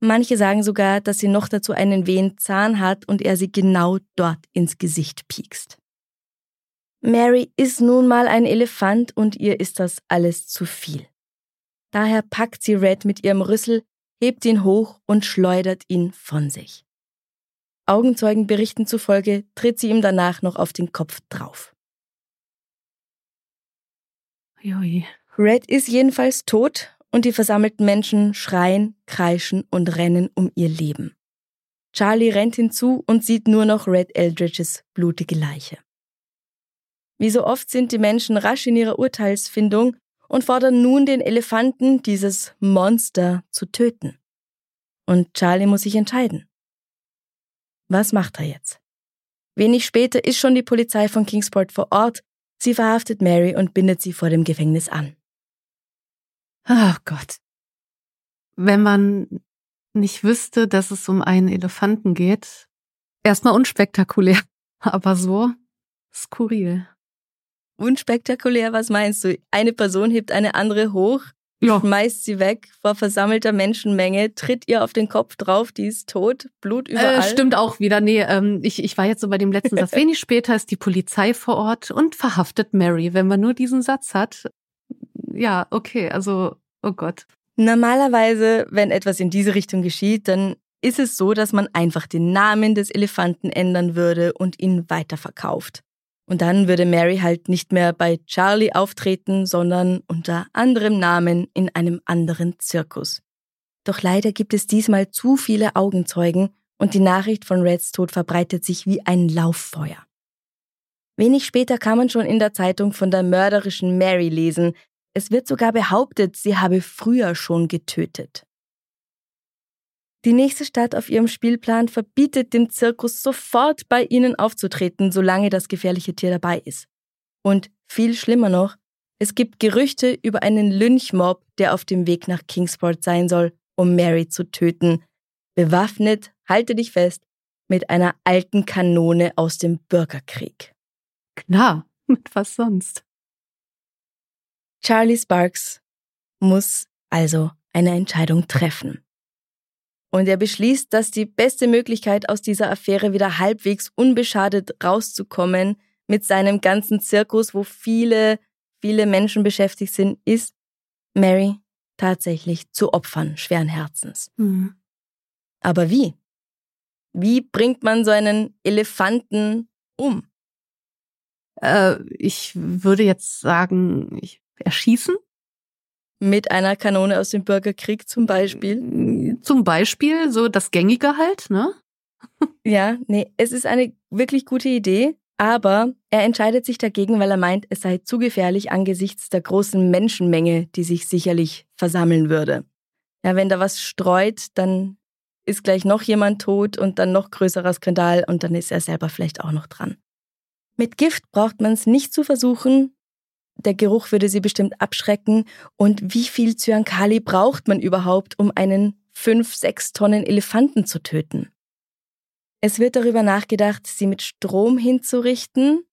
Speaker 2: Manche sagen sogar, dass sie noch dazu einen wehen Zahn hat und er sie genau dort ins Gesicht piekst. Mary ist nun mal ein Elefant und ihr ist das alles zu viel. Daher packt sie Red mit ihrem Rüssel, hebt ihn hoch und schleudert ihn von sich. Augenzeugenberichten zufolge tritt sie ihm danach noch auf den Kopf drauf.
Speaker 1: Joi.
Speaker 2: Red ist jedenfalls tot und die versammelten Menschen schreien, kreischen und rennen um ihr Leben. Charlie rennt hinzu und sieht nur noch Red Eldridges blutige Leiche. Wie so oft sind die Menschen rasch in ihrer Urteilsfindung und fordern nun den Elefanten, dieses Monster, zu töten. Und Charlie muss sich entscheiden. Was macht er jetzt? Wenig später ist schon die Polizei von Kingsport vor Ort. Sie verhaftet Mary und bindet sie vor dem Gefängnis an.
Speaker 1: Ach Gott. Wenn man nicht wüsste, dass es um einen Elefanten geht, erstmal unspektakulär, [laughs] aber so skurril
Speaker 2: unspektakulär, was meinst du? Eine Person hebt eine andere hoch, ja. schmeißt sie weg vor versammelter Menschenmenge, tritt ihr auf den Kopf drauf, die ist tot, Blut äh, überall.
Speaker 1: Äh, stimmt auch wieder. Nee, ähm, ich, ich war jetzt so bei dem letzten [laughs] Satz. Wenig später ist die Polizei vor Ort und verhaftet Mary. Wenn man nur diesen Satz hat, ja, okay, also, oh Gott.
Speaker 2: Normalerweise, wenn etwas in diese Richtung geschieht, dann ist es so, dass man einfach den Namen des Elefanten ändern würde und ihn weiterverkauft. Und dann würde Mary halt nicht mehr bei Charlie auftreten, sondern unter anderem Namen in einem anderen Zirkus. Doch leider gibt es diesmal zu viele Augenzeugen und die Nachricht von Reds Tod verbreitet sich wie ein Lauffeuer. Wenig später kann man schon in der Zeitung von der mörderischen Mary lesen, Es wird sogar behauptet, sie habe früher schon getötet. Die nächste Stadt auf ihrem Spielplan verbietet dem Zirkus sofort bei ihnen aufzutreten, solange das gefährliche Tier dabei ist. Und viel schlimmer noch, es gibt Gerüchte über einen Lynchmob, der auf dem Weg nach Kingsport sein soll, um Mary zu töten. Bewaffnet, halte dich fest, mit einer alten Kanone aus dem Bürgerkrieg.
Speaker 1: Klar, [laughs] mit was sonst?
Speaker 2: Charlie Sparks muss also eine Entscheidung treffen. Und er beschließt, dass die beste Möglichkeit, aus dieser Affäre wieder halbwegs unbeschadet rauszukommen, mit seinem ganzen Zirkus, wo viele viele Menschen beschäftigt sind, ist, Mary tatsächlich zu opfern, schweren Herzens. Mhm. Aber wie? Wie bringt man so einen Elefanten um?
Speaker 1: Äh, ich würde jetzt sagen, ich erschießen.
Speaker 2: Mit einer Kanone aus dem Bürgerkrieg zum Beispiel?
Speaker 1: Zum Beispiel, so das Gängige halt, ne? [laughs]
Speaker 2: ja, nee, es ist eine wirklich gute Idee. Aber er entscheidet sich dagegen, weil er meint, es sei zu gefährlich angesichts der großen Menschenmenge, die sich sicherlich versammeln würde. Ja, wenn da was streut, dann ist gleich noch jemand tot und dann noch größerer Skandal und dann ist er selber vielleicht auch noch dran. Mit Gift braucht man es nicht zu versuchen. Der Geruch würde sie bestimmt abschrecken. Und wie viel Zyankali braucht man überhaupt, um einen 5, 6 Tonnen Elefanten zu töten? Es wird darüber nachgedacht, sie mit Strom hinzurichten.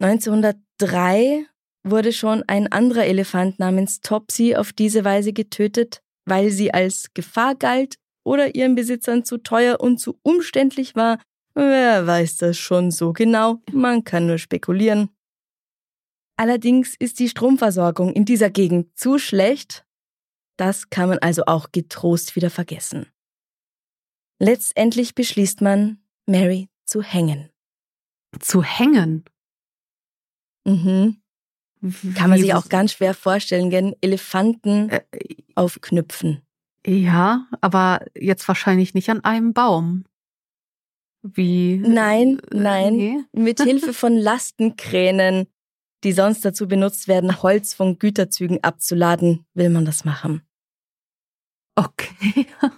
Speaker 2: 1903 wurde schon ein anderer Elefant namens Topsy auf diese Weise getötet, weil sie als Gefahr galt oder ihren Besitzern zu teuer und zu umständlich war. Wer weiß das schon so genau? Man kann nur spekulieren. Allerdings ist die Stromversorgung in dieser Gegend zu schlecht. Das kann man also auch getrost wieder vergessen. Letztendlich beschließt man, Mary zu hängen.
Speaker 1: Zu hängen?
Speaker 2: Mhm. Kann man sich auch ganz schwer vorstellen, gell? Elefanten äh, aufknüpfen.
Speaker 1: Ja, aber jetzt wahrscheinlich nicht an einem Baum. Wie?
Speaker 2: Nein, äh, nein. Nee. Mit [laughs] Hilfe von Lastenkränen, die sonst dazu benutzt werden, Holz von Güterzügen abzuladen, will man das machen.
Speaker 1: Okay. [laughs]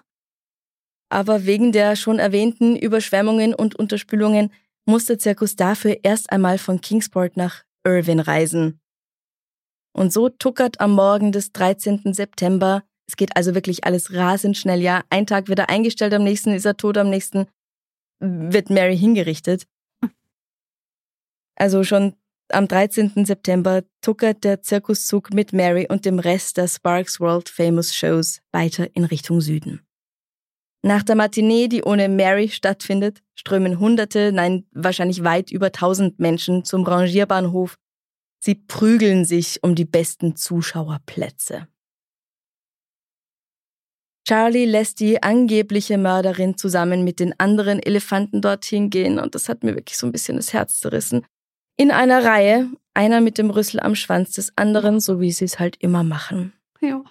Speaker 2: Aber wegen der schon erwähnten Überschwemmungen und Unterspülungen muss der Zirkus dafür erst einmal von Kingsport nach Irvine reisen. Und so tuckert am Morgen des 13. September, es geht also wirklich alles rasend schnell, ja, ein Tag wird er eingestellt, am nächsten ist er tot, am nächsten wird Mary hingerichtet. [laughs] Also schon am 13. September tuckert der Zirkuszug mit Mary und dem Rest der Sparks World Famous Shows weiter in Richtung Süden. Nach der Matinee, die ohne Mary stattfindet, strömen Hunderte, nein, wahrscheinlich weit über tausend Menschen zum Rangierbahnhof. Sie prügeln sich um die besten Zuschauerplätze. Charlie lässt die angebliche Mörderin zusammen mit den anderen Elefanten dorthin gehen und das hat mir wirklich so ein bisschen das Herz zerrissen. In einer Reihe, einer mit dem Rüssel am Schwanz des anderen, so wie sie es halt immer machen.
Speaker 1: Ja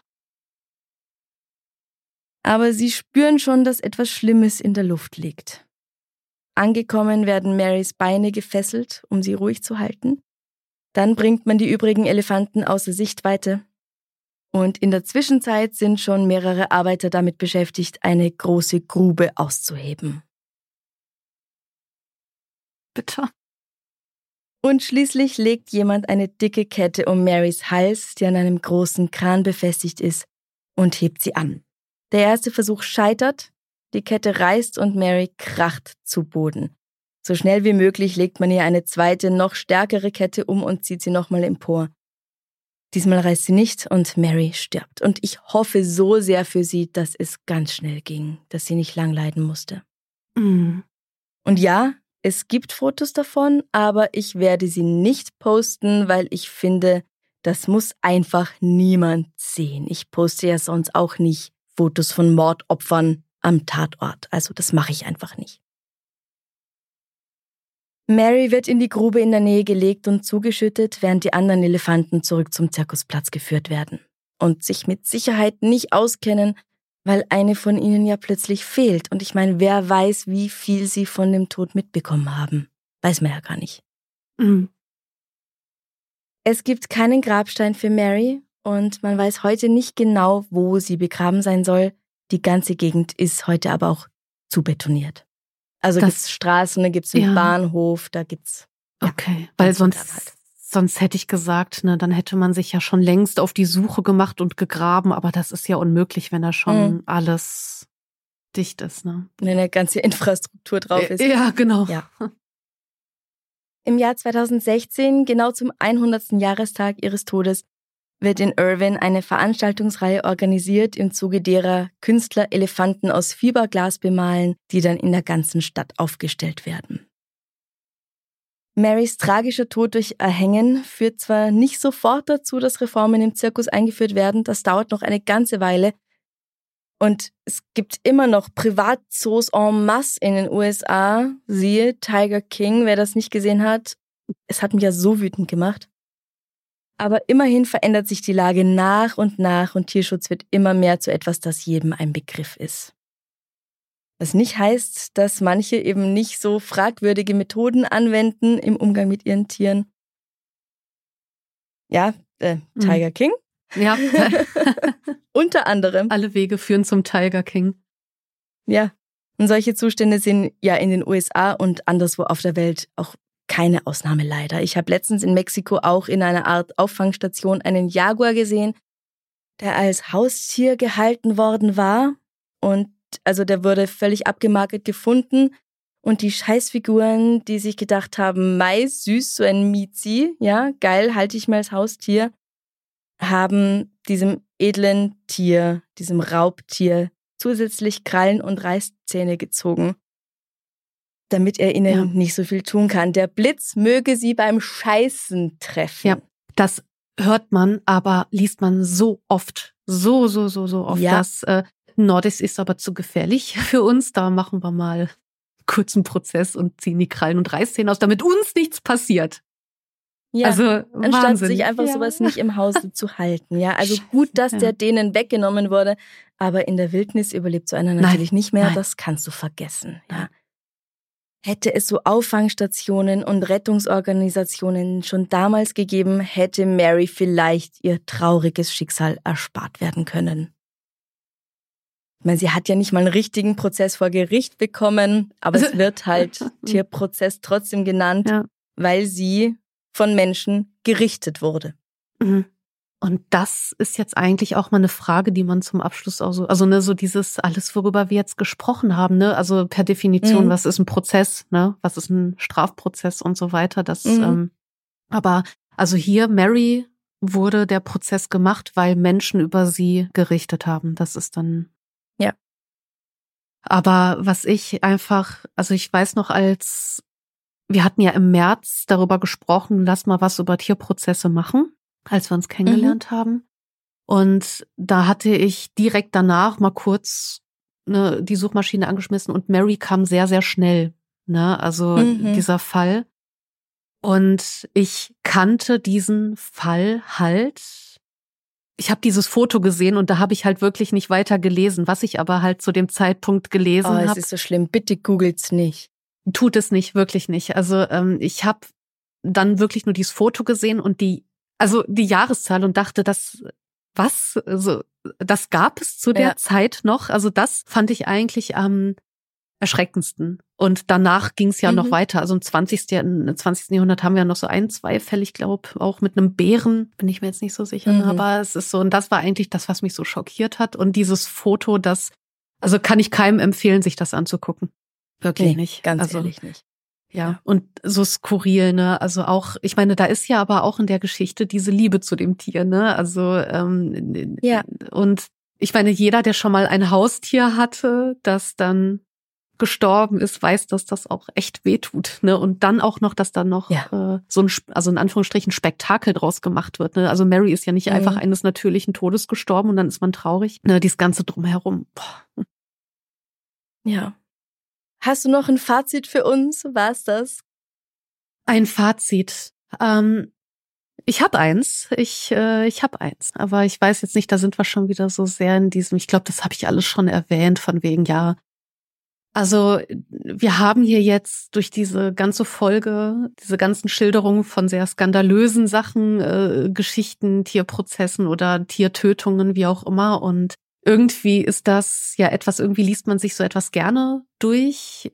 Speaker 2: aber sie spüren schon, dass etwas Schlimmes in der Luft liegt. Angekommen werden Marys Beine gefesselt, um sie ruhig zu halten. Dann bringt man die übrigen Elefanten außer Sichtweite. Und in der Zwischenzeit sind schon mehrere Arbeiter damit beschäftigt, eine große Grube auszuheben.
Speaker 1: Bitte.
Speaker 2: Und schließlich legt jemand eine dicke Kette um Marys Hals, die an einem großen Kran befestigt ist, und hebt sie an. Der erste Versuch scheitert, die Kette reißt und Mary kracht zu Boden. So schnell wie möglich legt man ihr eine zweite, noch stärkere Kette um und zieht sie nochmal empor. Diesmal reißt sie nicht und Mary stirbt. Und ich hoffe so sehr für sie, dass es ganz schnell ging, dass sie nicht lang leiden musste.
Speaker 1: Mm.
Speaker 2: Und ja, es gibt Fotos davon, aber ich werde sie nicht posten, weil ich finde, das muss einfach niemand sehen. Ich poste ja sonst auch nicht Fotos von Mordopfern am Tatort. Also das mache ich einfach nicht. Mary wird in die Grube in der Nähe gelegt und zugeschüttet, während die anderen Elefanten zurück zum Zirkusplatz geführt werden und sich mit Sicherheit nicht auskennen, weil eine von ihnen ja plötzlich fehlt. Und ich meine, wer weiß, wie viel sie von dem Tod mitbekommen haben. Weiß man ja gar nicht.
Speaker 1: Mhm.
Speaker 2: Es gibt keinen Grabstein für Mary und man weiß heute nicht genau, wo sie begraben sein soll. Die ganze Gegend ist heute aber auch zu betoniert. Also das, gibt's Straßen, da gibt's einen ja. Bahnhof, da gibt's.
Speaker 1: Ja, okay, weil sonst, halt. Sonst hätte ich gesagt, ne, dann hätte man sich ja schon längst auf die Suche gemacht und gegraben, aber das ist ja unmöglich, wenn da schon mhm. alles dicht ist, ne?
Speaker 2: Wenn eine ganze Infrastruktur drauf ist.
Speaker 1: Ja, genau.
Speaker 2: Ja. Im Jahr 2016, genau zum 100. Jahrestag ihres Todes, wird in Irvine eine Veranstaltungsreihe organisiert, im Zuge derer Künstler Elefanten aus Fiberglas bemalen, die dann in der ganzen Stadt aufgestellt werden. Marys tragischer Tod durch Erhängen führt zwar nicht sofort dazu, dass Reformen im Zirkus eingeführt werden, das dauert noch eine ganze Weile. Und es gibt immer noch Privatzoos en masse in den USA. Siehe Tiger King, wer das nicht gesehen hat. Es hat mich ja so wütend gemacht. Aber immerhin verändert sich die Lage nach und nach und Tierschutz wird immer mehr zu etwas, das jedem ein Begriff ist. Was nicht heißt, dass manche eben nicht so fragwürdige Methoden anwenden im Umgang mit ihren Tieren. Ja, äh, mhm. Tiger mhm. King.
Speaker 1: Ja. [laughs]
Speaker 2: Unter anderem.
Speaker 1: Alle Wege führen zum Tiger King.
Speaker 2: Ja. Und solche Zustände sind ja in den USA und anderswo auf der Welt auch keine Ausnahme leider. Ich habe letztens in Mexiko auch in einer Art Auffangstation einen Jaguar gesehen, der als Haustier gehalten worden war. Und also der wurde völlig abgemarket gefunden. Und die Scheißfiguren, die sich gedacht haben, Mai, süß, so ein Miezi, ja, geil, halte ich mal als Haustier, haben diesem edlen Tier, diesem Raubtier zusätzlich Krallen und Reißzähne gezogen damit er ihnen ja. nicht so viel tun kann. Der Blitz möge sie beim Scheißen treffen.
Speaker 1: Ja, das hört man, aber liest man so oft, so, so, so, so oft, ja. dass äh, Nordis ist aber zu gefährlich [laughs] für uns. Da machen wir mal kurzen Prozess und ziehen die Krallen und Reißzähne aus, damit uns nichts passiert.
Speaker 2: Ja, also, anstatt Wahnsinn. sich einfach ja. sowas nicht im Hause zu halten. Ja, also [laughs] gut, dass der denen weggenommen wurde, aber in der Wildnis überlebt so einer natürlich Nein. nicht mehr. Nein. Das kannst du vergessen. Ja hätte es so Auffangstationen und Rettungsorganisationen schon damals gegeben, hätte Mary vielleicht ihr trauriges Schicksal erspart werden können. Meine, sie hat ja nicht mal einen richtigen Prozess vor Gericht bekommen, aber es wird halt [laughs] Tierprozess trotzdem genannt, ja. weil sie von Menschen gerichtet wurde.
Speaker 1: Mhm. Und das ist jetzt eigentlich auch mal eine Frage, die man zum Abschluss auch so, also ne, so dieses alles, worüber wir jetzt gesprochen haben, ne, also per Definition, mhm. was ist ein Prozess, ne, was ist ein Strafprozess und so weiter. Das, mhm. ähm, aber also hier Mary wurde der Prozess gemacht, weil Menschen über sie gerichtet haben. Das ist dann
Speaker 2: ja.
Speaker 1: Aber was ich einfach, also ich weiß noch als wir hatten ja im März darüber gesprochen, lass mal was über Tierprozesse machen als wir uns kennengelernt mhm. haben. Und da hatte ich direkt danach mal kurz ne, die Suchmaschine angeschmissen und Mary kam sehr, sehr schnell. Ne? Also mhm. dieser Fall. Und ich kannte diesen Fall halt. Ich habe dieses Foto gesehen und da habe ich halt wirklich nicht weiter gelesen, was ich aber halt zu dem Zeitpunkt gelesen habe. Oh,
Speaker 2: es ist so schlimm. Bitte googelt's nicht.
Speaker 1: Tut es nicht, wirklich nicht. Also ähm, ich habe dann wirklich nur dieses Foto gesehen und die also die Jahreszahl und dachte, das was? Also, das gab es zu der ja. Zeit noch. Also das fand ich eigentlich am erschreckendsten. Und danach ging es ja mhm. noch weiter. Also im 20. Im 20. Jahrhundert haben wir noch so ein, zwei Fälle, ich glaube, auch mit einem Bären, bin ich mir jetzt nicht so sicher. Mhm. Aber es ist so, und das war eigentlich das, was mich so schockiert hat. Und dieses Foto, das, also kann ich keinem empfehlen, sich das anzugucken. Wirklich nee, nicht.
Speaker 2: Ganz
Speaker 1: also,
Speaker 2: ehrlich nicht.
Speaker 1: Ja, und so skurril, ne? Also auch, ich meine, da ist ja aber auch in der Geschichte diese Liebe zu dem Tier, ne? Also ähm, ja. Und ich meine, jeder, der schon mal ein Haustier hatte, das dann gestorben ist, weiß, dass das auch echt wehtut, ne? Und dann auch noch, dass dann noch ja. äh, so ein, also in Anführungsstrichen Spektakel draus gemacht wird. Ne? Also Mary ist ja nicht mhm. einfach eines natürlichen Todes gestorben und dann ist man traurig. Ne? Dieses ganze drumherum. Boah.
Speaker 2: Ja. Hast du noch ein Fazit für uns? War's das?
Speaker 1: Ein Fazit. Ähm, ich habe eins. Ich, äh, ich habe eins. Aber ich weiß jetzt nicht, da sind wir schon wieder so sehr in diesem, ich glaube, das habe ich alles schon erwähnt, von wegen, ja, Also wir haben hier jetzt durch diese ganze Folge, diese ganzen Schilderungen von sehr skandalösen Sachen, äh, Geschichten, Tierprozessen oder Tiertötungen, wie auch immer. Und irgendwie ist das ja etwas, irgendwie liest man sich so etwas gerne durch,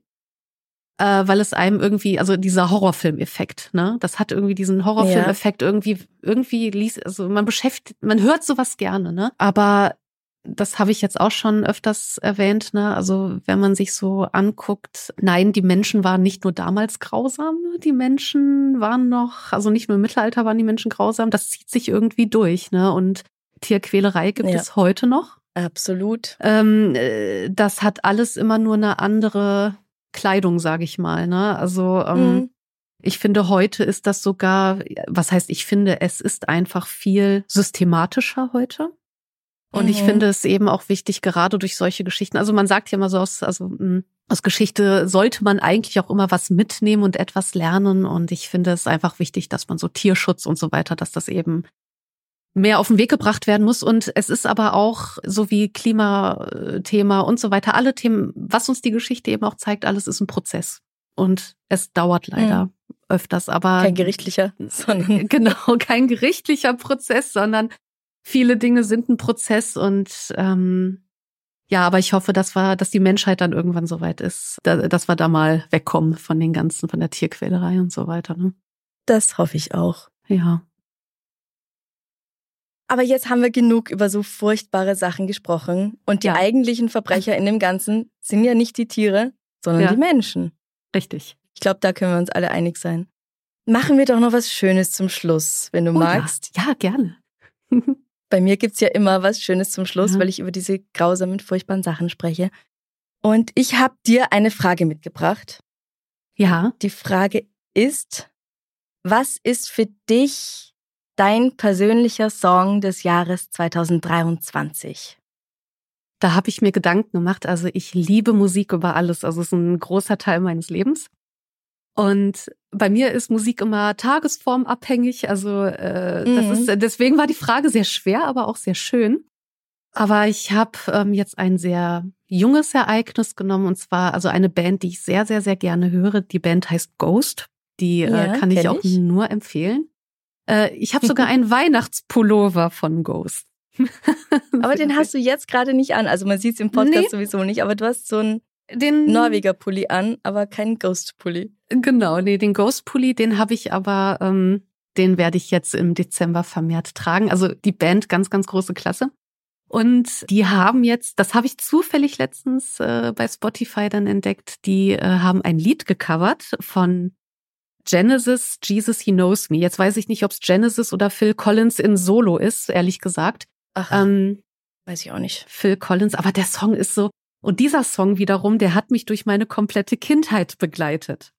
Speaker 1: äh, weil es einem irgendwie, also dieser Horrorfilmeffekt, ne? Das hat irgendwie diesen Horrorfilmeffekt ja. irgendwie, irgendwie liest, also man beschäftigt, man hört sowas gerne, ne? Aber das habe ich jetzt auch schon öfters erwähnt, ne? Also wenn man sich so anguckt, nein, die Menschen waren nicht nur damals grausam, die Menschen waren noch, also nicht nur im Mittelalter waren die Menschen grausam, das zieht sich irgendwie durch, ne? Und Tierquälerei gibt ja. es heute noch.
Speaker 2: Absolut.
Speaker 1: Ähm, äh, das hat alles immer nur eine andere Kleidung, sage ich mal, ne? Also ähm, mhm. Ich finde, heute ist das sogar, was heißt, ich finde, es ist einfach viel systematischer heute. Und mhm. ich finde es eben auch wichtig, gerade durch solche Geschichten. Also man sagt ja immer so aus, also hm, aus Geschichte sollte man eigentlich auch immer was mitnehmen und etwas lernen. Und ich finde es einfach wichtig, dass man so Tierschutz und so weiter, dass das eben mehr auf den Weg gebracht werden muss. Und es ist aber auch so wie Klimathema und so weiter, alle Themen, was uns die Geschichte eben auch zeigt, alles ist ein Prozess. Und es dauert leider mhm. öfters, aber.
Speaker 2: Kein gerichtlicher, [laughs]
Speaker 1: sondern. Genau, kein gerichtlicher Prozess, sondern viele Dinge sind ein Prozess und ähm, ja, aber ich hoffe, dass wir, dass die Menschheit dann irgendwann so weit ist, dass wir da mal wegkommen von den ganzen, von der Tierquälerei und so weiter. Ne?
Speaker 2: Das hoffe ich auch.
Speaker 1: Ja.
Speaker 2: Aber jetzt haben wir genug über so furchtbare Sachen gesprochen. Und die ja. eigentlichen Verbrecher in dem Ganzen sind ja nicht die Tiere, sondern ja. die Menschen.
Speaker 1: Richtig.
Speaker 2: Ich glaube, da können wir uns alle einig sein. Machen wir doch noch was Schönes zum Schluss, wenn du oh, magst.
Speaker 1: Ja, ja gerne. [laughs]
Speaker 2: Bei mir gibt's ja immer was Schönes zum Schluss, ja. weil ich über diese grausamen, furchtbaren Sachen spreche. Und ich habe dir eine Frage mitgebracht.
Speaker 1: Ja.
Speaker 2: Die Frage ist, was ist für dich dein persönlicher Song des Jahres 2023?
Speaker 1: Da habe ich mir Gedanken gemacht. Also ich liebe Musik über alles. Also es ist ein großer Teil meines Lebens. Und bei mir ist Musik immer tagesformabhängig. Also äh, mhm. das ist deswegen war die Frage sehr schwer, aber auch sehr schön. Aber ich habe ähm, jetzt ein sehr junges Ereignis genommen und zwar also eine Band, die ich sehr sehr sehr gerne höre. Die Band heißt Ghost. Die äh, ja, äh, kann ich auch ich. nur empfehlen. Äh, ich habe sogar einen [laughs] Weihnachtspullover von Ghost. [laughs]
Speaker 2: aber den hast du jetzt gerade nicht an. Also man sieht es im Podcast nee. sowieso nicht, aber du hast so ein den Norweger Pulli an, aber kein Ghost Pulli.
Speaker 1: Genau, nee, den Ghost Pulli, den habe ich aber, ähm, den werde ich jetzt im Dezember vermehrt tragen. Also die Band, ganz, ganz große Klasse. Und die haben jetzt, das habe ich zufällig letztens äh, bei Spotify dann entdeckt, die äh, haben ein Lied gecovert von Genesis, Jesus He Knows Me. Jetzt weiß ich nicht, ob es Genesis oder Phil Collins in Solo ist, ehrlich gesagt.
Speaker 2: Ach, ähm, weiß ich auch nicht.
Speaker 1: Phil Collins, aber der Song ist so, und dieser Song wiederum, der hat mich durch meine komplette Kindheit begleitet.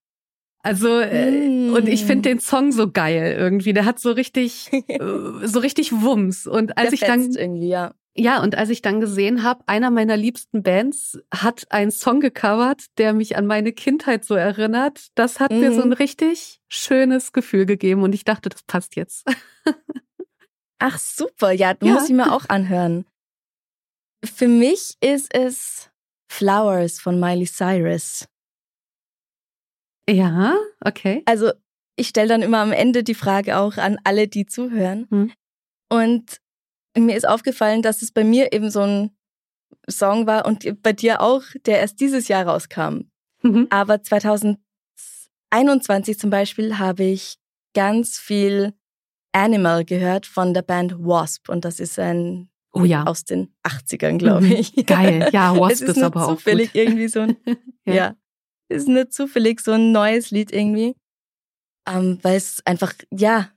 Speaker 1: Also mm. und ich finde den Song so geil irgendwie. Der hat so richtig, [laughs] äh, so richtig Wumms. Und als der ich dann
Speaker 2: irgendwie ja.
Speaker 1: Ja, und als ich dann gesehen habe, einer meiner liebsten Bands hat einen Song gecovert, der mich an meine Kindheit so erinnert, das hat mm. mir so ein mhm. richtig schönes Gefühl gegeben und ich dachte, das passt jetzt. [laughs]
Speaker 2: Ach super, ja, du ja. musst ihn mir auch anhören. Für mich ist es Flowers von Miley Cyrus.
Speaker 1: Ja, okay.
Speaker 2: Also ich stelle dann immer am Ende die Frage auch an alle, die zuhören. Hm. Und mir ist aufgefallen, dass es bei mir eben so ein Song war und bei dir auch, der erst dieses Jahr rauskam. Mhm. Aber 2021 zum Beispiel habe ich ganz viel Animal gehört von der Band Wasp und das ist ein
Speaker 1: Oh ja.
Speaker 2: Aus den 80ern, glaube mhm. ich.
Speaker 1: Geil. Ja, [laughs] Wasp es
Speaker 2: ist, ist
Speaker 1: aber
Speaker 2: auch zufällig
Speaker 1: gut.
Speaker 2: irgendwie so ein, [laughs] ja. ja. Ist nur zufällig so ein neues Lied irgendwie. Ähm, weil es einfach, ja,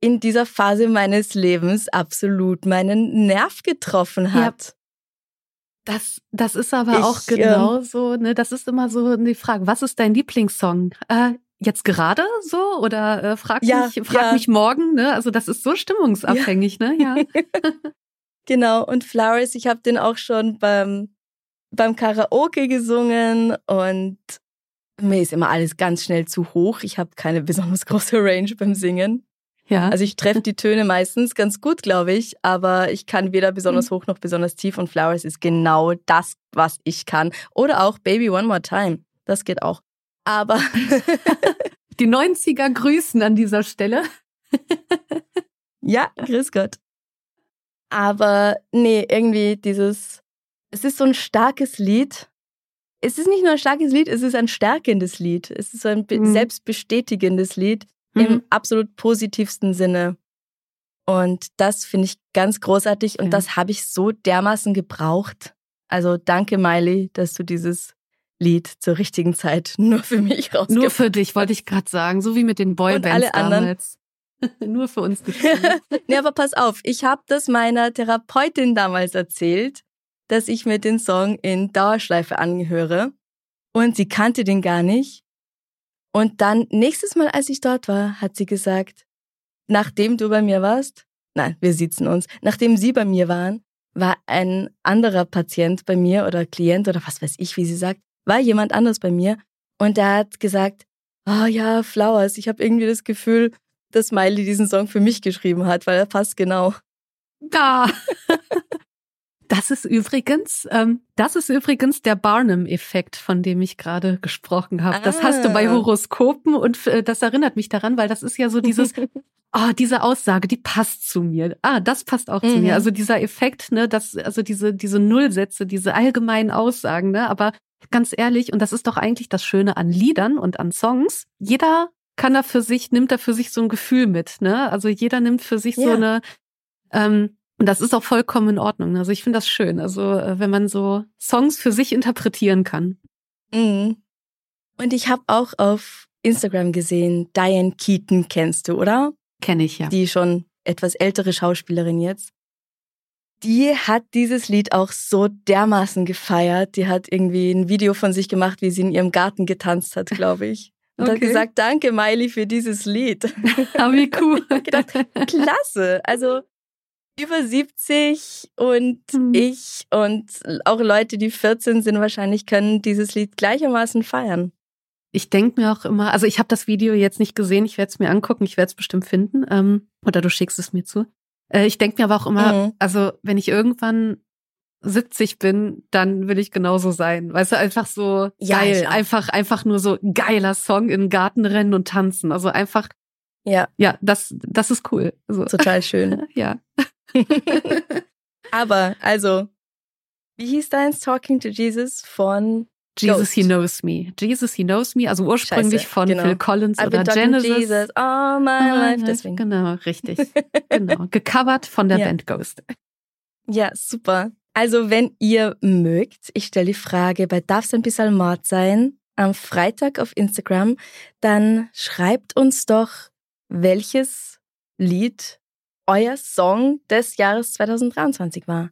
Speaker 2: in dieser Phase meines Lebens absolut meinen Nerv getroffen hat. Ja.
Speaker 1: Das, das ist aber ich, auch genau ähm, so, ne, das ist immer so die Frage, was ist dein Lieblingssong? Äh, jetzt gerade so oder äh, frag ja, mich, frag ja. mich morgen, ne? Also das ist so stimmungsabhängig, ja. ne? Ja. [laughs]
Speaker 2: Genau, und Flowers, ich habe den auch schon beim, beim Karaoke gesungen und mir ist immer alles ganz schnell zu hoch. Ich habe keine besonders große Range beim Singen.
Speaker 1: Ja.
Speaker 2: Also ich treffe die Töne meistens ganz gut, glaube ich, aber ich kann weder besonders hoch noch besonders tief und Flowers ist genau das, was ich kann. Oder auch Baby One More Time. Das geht auch. Aber [laughs]
Speaker 1: die 90er grüßen an dieser Stelle.
Speaker 2: ja, grüß Gott. Aber nee, irgendwie dieses, es ist so ein starkes Lied. Es ist nicht nur ein starkes Lied, es ist ein stärkendes Lied. Es ist so ein mhm. selbstbestätigendes Lied mhm. im absolut positivsten Sinne. Und das finde ich ganz großartig und ja. das habe ich so dermaßen gebraucht. Also danke, Miley, dass du dieses Lied zur richtigen Zeit [laughs] nur für mich rausgibst.
Speaker 1: Nur für dich, wollte ich gerade sagen. So wie mit den Boybands und alle anderen. [laughs] nur für uns geschrieben. [laughs]
Speaker 2: nee, aber pass auf, ich habe das meiner Therapeutin damals erzählt, dass ich mir den Song in Dauerschleife angehöre. Und sie kannte den gar nicht. Und dann, nächstes Mal, als ich dort war, hat sie gesagt, nachdem du bei mir warst, nein, wir sitzen uns, nachdem sie bei mir waren, war ein anderer Patient bei mir oder Klient oder was weiß ich, wie sie sagt, war jemand anders bei mir und der hat gesagt, oh ja, Flowers, ich habe irgendwie das Gefühl, dass Miley diesen Song für mich geschrieben hat, weil er passt genau.
Speaker 1: Da. [laughs] Das ist übrigens, ähm, das ist übrigens der Barnum-Effekt, von dem ich gerade gesprochen habe. Ah. Das hast du bei ah. Horoskopen und äh, das erinnert mich daran, weil das ist ja so dieses, [laughs] oh, diese Aussage, die passt zu mir. Ah, das passt auch mhm. zu mir. Mhm. Also dieser Effekt, ne, das, also diese, diese Nullsätze, diese allgemeinen Aussagen, ne, aber ganz ehrlich, und das ist doch eigentlich das Schöne an Liedern und an Songs. Jeder kann da für sich, nimmt da für sich so ein Gefühl mit, ne? Also jeder nimmt für sich ja. so eine, ähm, und das ist auch vollkommen in Ordnung. Also ich finde das schön. Also äh, wenn man so Songs für sich interpretieren kann.
Speaker 2: Mhm. Und ich habe auch auf Instagram gesehen, Diane Keaton kennst du, oder?
Speaker 1: Kenne ich ja.
Speaker 2: Die schon etwas ältere Schauspielerin jetzt. Die hat dieses Lied auch so dermaßen gefeiert. Die hat irgendwie ein Video von sich gemacht, wie sie in ihrem Garten getanzt hat, glaube ich. Und okay. hat gesagt, danke Miley für dieses Lied.
Speaker 1: Aber [laughs] wie cool. [laughs]
Speaker 2: gedacht, klasse. Also über 70 und mhm. ich und auch Leute, die 14 sind wahrscheinlich, können dieses Lied gleichermaßen feiern.
Speaker 1: Ich denke mir auch immer, also ich habe das Video jetzt nicht gesehen, ich werde es mir angucken, ich werde es bestimmt finden. Ähm, oder du schickst es mir zu. Äh, ich denke mir aber auch immer, mhm. also wenn ich irgendwann 70 bin, dann will ich genauso sein. Weißt du, einfach so ja, geil, einfach, einfach nur so geiler Song in den Garten rennen und tanzen. Also einfach,
Speaker 2: ja,
Speaker 1: ja, das, das ist cool. Also, [laughs]
Speaker 2: Total schön.
Speaker 1: ja. [laughs]
Speaker 2: Aber, also, wie hieß deins Talking to Jesus von
Speaker 1: Jesus Ghost. He Knows Me. Jesus He Knows Me, also ursprünglich Scheiße, von genau. Phil Collins I've oder Genesis.
Speaker 2: Jesus all my oh, life, deswegen.
Speaker 1: Genau, richtig. [laughs] genau. Gecovert von der ja. Band Ghost.
Speaker 2: Ja, super. Also, wenn ihr mögt, ich stelle die Frage, bei Darf's ein bisschen Mord sein, am Freitag auf Instagram, dann schreibt uns doch, welches Lied euer Song des Jahres 2023 war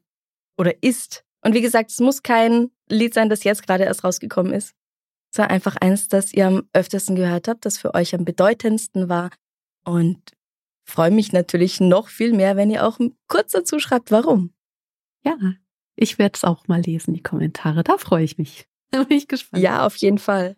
Speaker 2: oder ist. Und wie gesagt, es muss kein Lied sein, das jetzt gerade erst rausgekommen ist, sondern einfach eins, das ihr am öftesten gehört habt, das für euch am bedeutendsten war. Und freue mich natürlich noch viel mehr, wenn ihr auch kurz dazu schreibt, warum.
Speaker 1: Ja, ich werde es auch mal lesen, die Kommentare. Da freue ich mich. [laughs] Da bin ich gespannt.
Speaker 2: Ja, auf jeden Fall.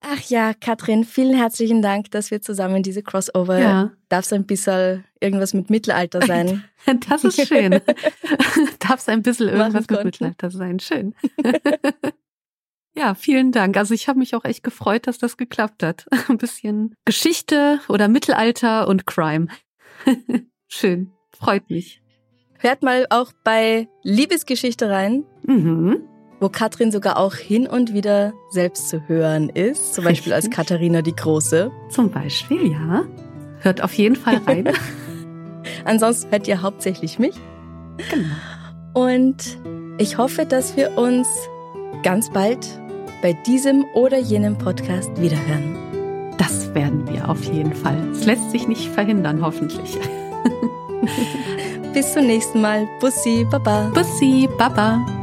Speaker 2: Ach ja, Katrin, vielen herzlichen Dank, dass wir zusammen diese Crossover. Ja. Darf es ein bisschen irgendwas mit Mittelalter [laughs] sein?
Speaker 1: Das ist schön. [laughs] Darf es ein bisschen irgendwas mit Mittelalter sein? Schön. Ja, vielen Dank. Also ich habe mich auch echt gefreut, dass das geklappt hat. Ein bisschen Geschichte oder Mittelalter und Crime. Schön, freut mich.
Speaker 2: Hört mal auch bei Liebesgeschichte rein. Mhm wo Katrin sogar auch hin und wieder selbst zu hören ist, zum Beispiel als Katharina die Große.
Speaker 1: Zum Beispiel, ja. Hört auf jeden Fall rein. [laughs]
Speaker 2: Ansonsten hört ihr hauptsächlich mich.
Speaker 1: Genau.
Speaker 2: Und ich hoffe, dass wir uns ganz bald bei diesem oder jenem Podcast wiederhören.
Speaker 1: Das werden wir auf jeden Fall. Es lässt sich nicht verhindern, hoffentlich. [laughs]
Speaker 2: Bis zum nächsten Mal. Bussi, Baba.
Speaker 1: Bussi, Baba.